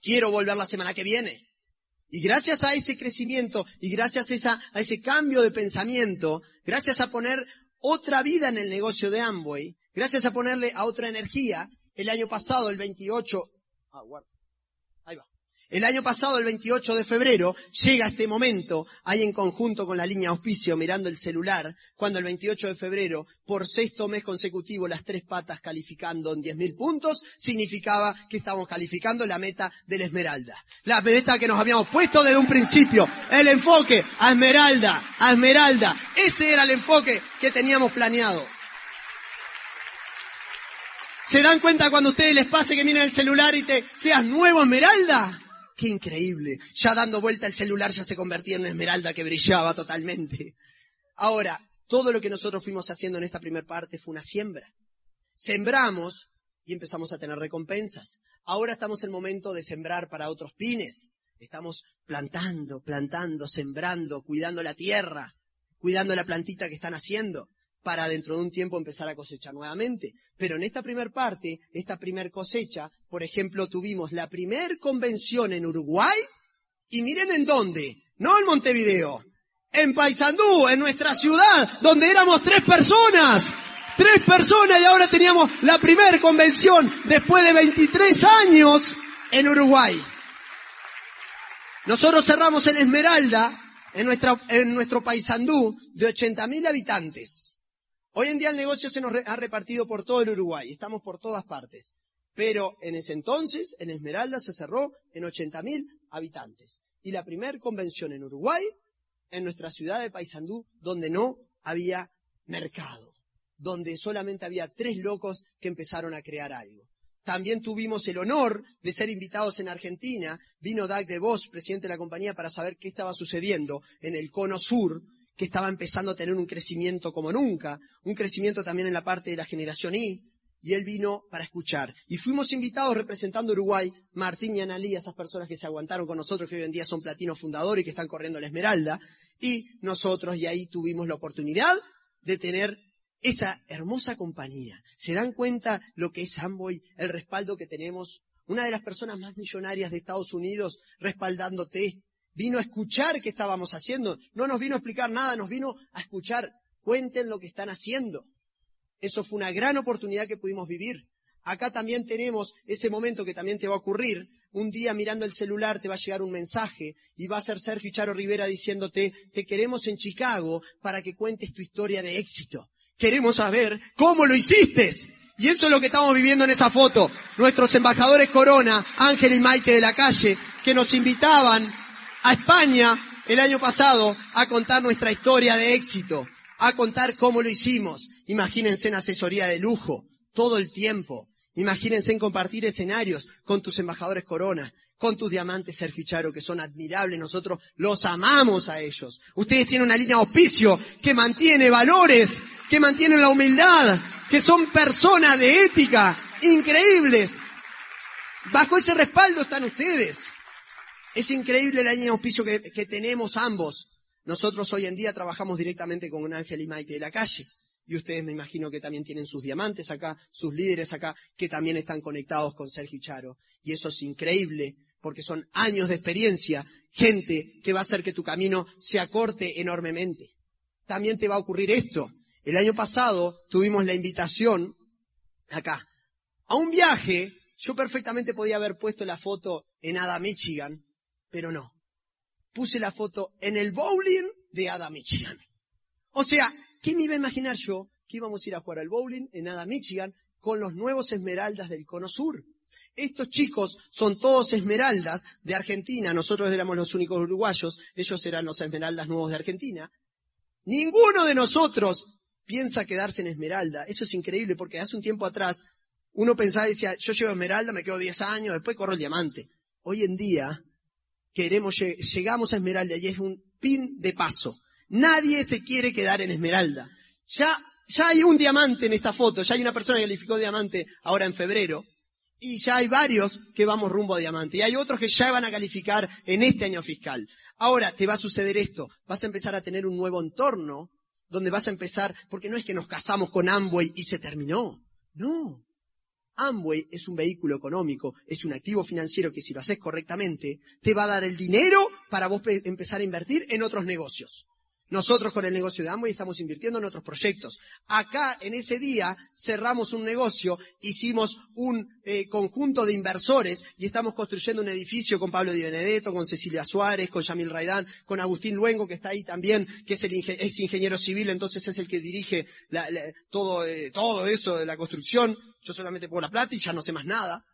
Quiero volver la semana que viene. Y gracias a ese crecimiento y gracias a, ese cambio de pensamiento, gracias a poner otra vida en el negocio de Amway, gracias a ponerle a otra energía, el año pasado, el 28, ah, ahí va. El año pasado, el 28 de febrero, llega este momento, ahí en conjunto con la línea auspicio, mirando el celular, cuando el 28 de febrero, por sexto mes consecutivo, las tres patas calificando en 10.000 puntos, significaba que estábamos calificando la meta de la Esmeralda. La meta que nos habíamos puesto desde un principio. El enfoque a Esmeralda, a Esmeralda. Ese era el enfoque que teníamos planeado. ¿Se dan cuenta cuando a ustedes les pase que miren el celular y te seas nuevo Esmeralda? Qué increíble. Ya dando vuelta el celular ya se convertía en una esmeralda que brillaba totalmente. Ahora, todo lo que nosotros fuimos haciendo en esta primera parte fue una siembra. Sembramos y empezamos a tener recompensas. Ahora estamos en el momento de sembrar para otros pines. Estamos plantando, plantando, sembrando, cuidando la tierra, cuidando la plantita que están haciendo para dentro de un tiempo empezar a cosechar nuevamente. Pero en esta primer parte, esta primer cosecha, por ejemplo, tuvimos la primer convención en Uruguay y miren en dónde, no en Montevideo, en Paysandú, en nuestra ciudad, donde éramos tres personas. Tres personas y ahora teníamos la primer convención después de 23 años en Uruguay. Nosotros cerramos en Esmeralda, en, nuestra, en nuestro Paysandú, de 80.000 habitantes. Hoy en día el negocio se nos ha repartido por todo el Uruguay, estamos por todas partes. Pero en ese entonces, en Esmeralda se cerró en 80.000 habitantes. Y la primera convención en Uruguay, en nuestra ciudad de Paysandú, donde no había mercado, donde solamente había tres locos que empezaron a crear algo. También tuvimos el honor de ser invitados en Argentina. Vino Doug de Vos, presidente de la compañía, para saber qué estaba sucediendo en el cono sur que estaba empezando a tener un crecimiento como nunca, un crecimiento también en la parte de la generación Y, y él vino para escuchar. Y fuimos invitados representando Uruguay, Martín y Analí, esas personas que se aguantaron con nosotros, que hoy en día son platino fundadores y que están corriendo la Esmeralda, y nosotros, y ahí tuvimos la oportunidad de tener esa hermosa compañía. ¿Se dan cuenta lo que es Amboy, el respaldo que tenemos? Una de las personas más millonarias de Estados Unidos respaldándote, vino a escuchar qué estábamos haciendo. No nos vino a explicar nada, nos vino a escuchar. Cuenten lo que están haciendo. Eso fue una gran oportunidad que pudimos vivir. Acá también tenemos ese momento que también te va a ocurrir. Un día mirando el celular te va a llegar un mensaje y va a ser Sergio Charo Rivera diciéndote, te queremos en Chicago para que cuentes tu historia de éxito. Queremos saber cómo lo hiciste. Y eso es lo que estamos viviendo en esa foto. Nuestros embajadores Corona, Ángel y Maite de la calle, que nos invitaban a España el año pasado a contar nuestra historia de éxito, a contar cómo lo hicimos. Imagínense en asesoría de lujo, todo el tiempo. Imagínense en compartir escenarios con tus embajadores Corona, con tus diamantes Sergio Charo, que son admirables. Nosotros los amamos a ellos. Ustedes tienen una línea de auspicio que mantiene valores, que mantiene la humildad, que son personas de ética increíbles. Bajo ese respaldo están ustedes. Es increíble el año de auspicio que, que, tenemos ambos. Nosotros hoy en día trabajamos directamente con Ángel y Maite de la calle. Y ustedes me imagino que también tienen sus diamantes acá, sus líderes acá, que también están conectados con Sergio Charo. Y eso es increíble, porque son años de experiencia, gente que va a hacer que tu camino se acorte enormemente. También te va a ocurrir esto. El año pasado tuvimos la invitación, acá, a un viaje Yo perfectamente podía haber puesto la foto en Ada, Michigan, pero no. Puse la foto en el bowling de Ada, Michigan. O sea, ¿qué me iba a imaginar yo que íbamos a ir a jugar al bowling en Ada, Michigan con los nuevos Esmeraldas del Cono Sur? Estos chicos son todos esmeraldas de Argentina, nosotros éramos los únicos uruguayos, ellos eran los esmeraldas nuevos de Argentina. Ninguno de nosotros piensa quedarse en esmeralda. Eso es increíble porque hace un tiempo atrás uno pensaba y decía, yo llego a esmeralda, me quedo 10 años, después corro el diamante. Hoy en día queremos, llegamos a esmeralda y es un pin de paso. Nadie se quiere quedar en esmeralda. Ya, ya hay un diamante en esta foto, ya hay una persona que calificó diamante ahora en febrero. Y ya hay varios que vamos rumbo a diamante. Y hay otros que ya van a calificar en este año fiscal. Ahora te va a suceder esto. Vas a empezar a tener un nuevo entorno donde vas a empezar, porque no es que nos casamos con Amway y se terminó. No. Amway es un vehículo económico, es un activo financiero que si lo haces correctamente, te va a dar el dinero para vos empezar a invertir en otros negocios. Nosotros con el negocio de Amway estamos invirtiendo en otros proyectos. Acá, en ese día, cerramos un negocio, hicimos un eh, conjunto de inversores y estamos construyendo un edificio con Pablo Di Benedetto, con Cecilia Suárez, con Yamil Raidán, con Agustín Luengo, que está ahí también, que es, el ingeniero civil, entonces es el que dirige eh, todo eso de la construcción. Yo solamente pongo la plata y ya no sé más nada.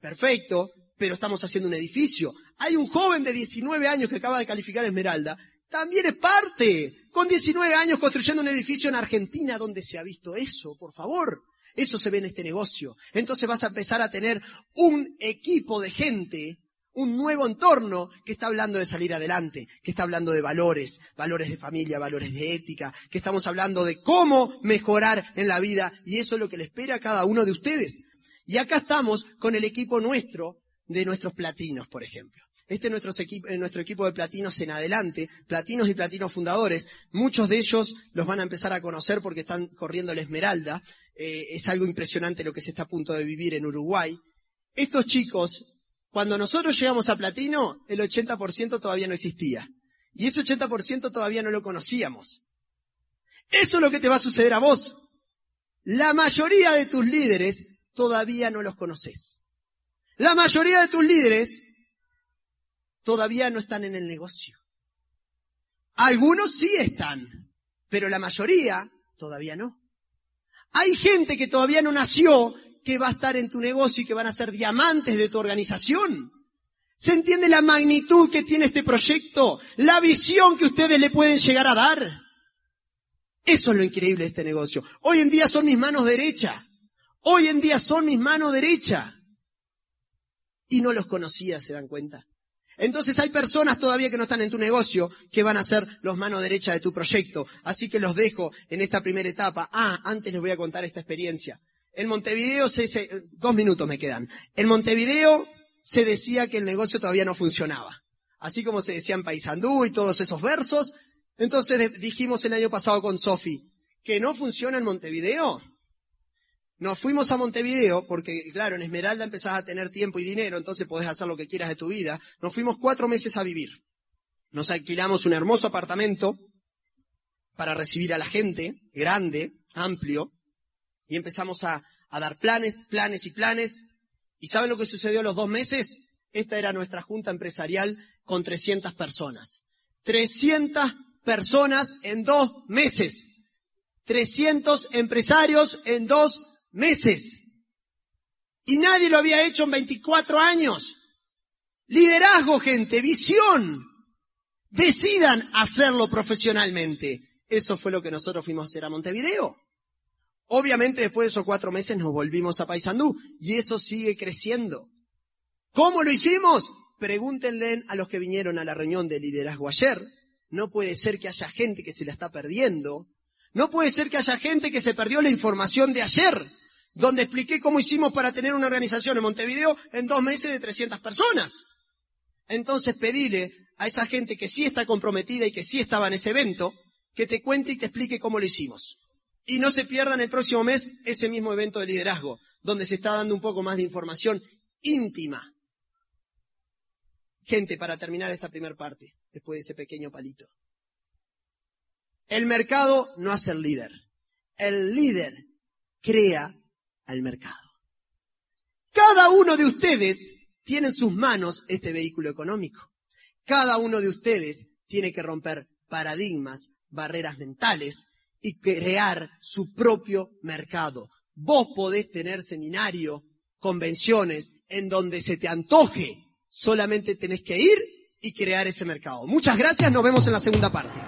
Perfecto, pero estamos haciendo un edificio. Hay un joven de 19 años que acaba de calificar Esmeralda también es parte. Con 19 años construyendo un edificio en Argentina donde se ha visto eso, por favor. Eso se ve en este negocio. Entonces vas a empezar a tener un equipo de gente, un nuevo entorno que está hablando de salir adelante, que está hablando de valores, valores de familia, valores de ética, que estamos hablando de cómo mejorar en la vida y eso es lo que le espera a cada uno de ustedes. Y acá estamos con el equipo nuestro de nuestros platinos, por ejemplo. Este es nuestro equipo, eh, de platinos en adelante, platinos y platinos fundadores. Muchos de ellos los van a empezar a conocer porque están corriendo la esmeralda. Eh, es algo impresionante lo que se está a punto de vivir en Uruguay. Estos chicos, cuando nosotros llegamos a platino, el 80% todavía no existía. Y ese 80% todavía no lo conocíamos. Eso es lo que te va a suceder a vos. La mayoría de tus líderes todavía no los conoces. La mayoría de tus líderes todavía no están en el negocio. Algunos sí están, pero la mayoría todavía no. Hay gente que todavía no nació que va a estar en tu negocio y que van a ser diamantes de tu organización. ¿Se entiende la magnitud que tiene este proyecto? La visión que ustedes le pueden llegar a dar. Eso es lo increíble de este negocio. Hoy en día son mis manos derechas. Hoy en día son mis manos derechas. Y no los conocía, ¿se dan cuenta? Entonces hay personas todavía que no están en tu negocio que van a ser los manos derechas de tu proyecto. Así que los dejo en esta primera etapa. Ah, antes les voy a contar esta experiencia. En Montevideo, se, dos minutos me quedan. En Montevideo se decía que el negocio todavía no funcionaba. Así como se decía en Paysandú y todos esos versos. Entonces dijimos el año pasado con Sofi, que no funciona en Montevideo. Nos fuimos a Montevideo porque, claro, en Esmeralda empezás a tener tiempo y dinero, entonces podés hacer lo que quieras de tu vida. Nos fuimos cuatro meses a vivir. Nos alquilamos un hermoso apartamento para recibir a la gente, grande, amplio, y empezamos a, a dar planes, planes y planes. ¿Y saben lo que sucedió a los dos meses? Esta era nuestra junta empresarial con 300 personas. 300 personas en dos meses. 300 empresarios en dos meses. Y nadie lo había hecho en 24 años. Liderazgo, gente, visión. Decidan hacerlo profesionalmente. Eso fue lo que nosotros fuimos a hacer a Montevideo. Obviamente después de esos cuatro meses nos volvimos a Paysandú y eso sigue creciendo. ¿Cómo lo hicimos? Pregúntenle a los que vinieron a la reunión de liderazgo ayer. No puede ser que haya gente que se la está perdiendo. No puede ser que haya gente que se perdió la información de ayer donde expliqué cómo hicimos para tener una organización en Montevideo en dos meses de 300 personas. Entonces pedile a esa gente que sí está comprometida y que sí estaba en ese evento, que te cuente y te explique cómo lo hicimos. Y no se pierdan el próximo mes ese mismo evento de liderazgo, donde se está dando un poco más de información íntima. Gente, para terminar esta primera parte, después de ese pequeño palito. El mercado no hace el líder. El líder crea al mercado. Cada uno de ustedes tiene en sus manos este vehículo económico. Cada uno de ustedes tiene que romper paradigmas, barreras mentales y crear su propio mercado. Vos podés tener seminario, convenciones, en donde se te antoje. Solamente tenés que ir y crear ese mercado. Muchas gracias, nos vemos en la segunda parte.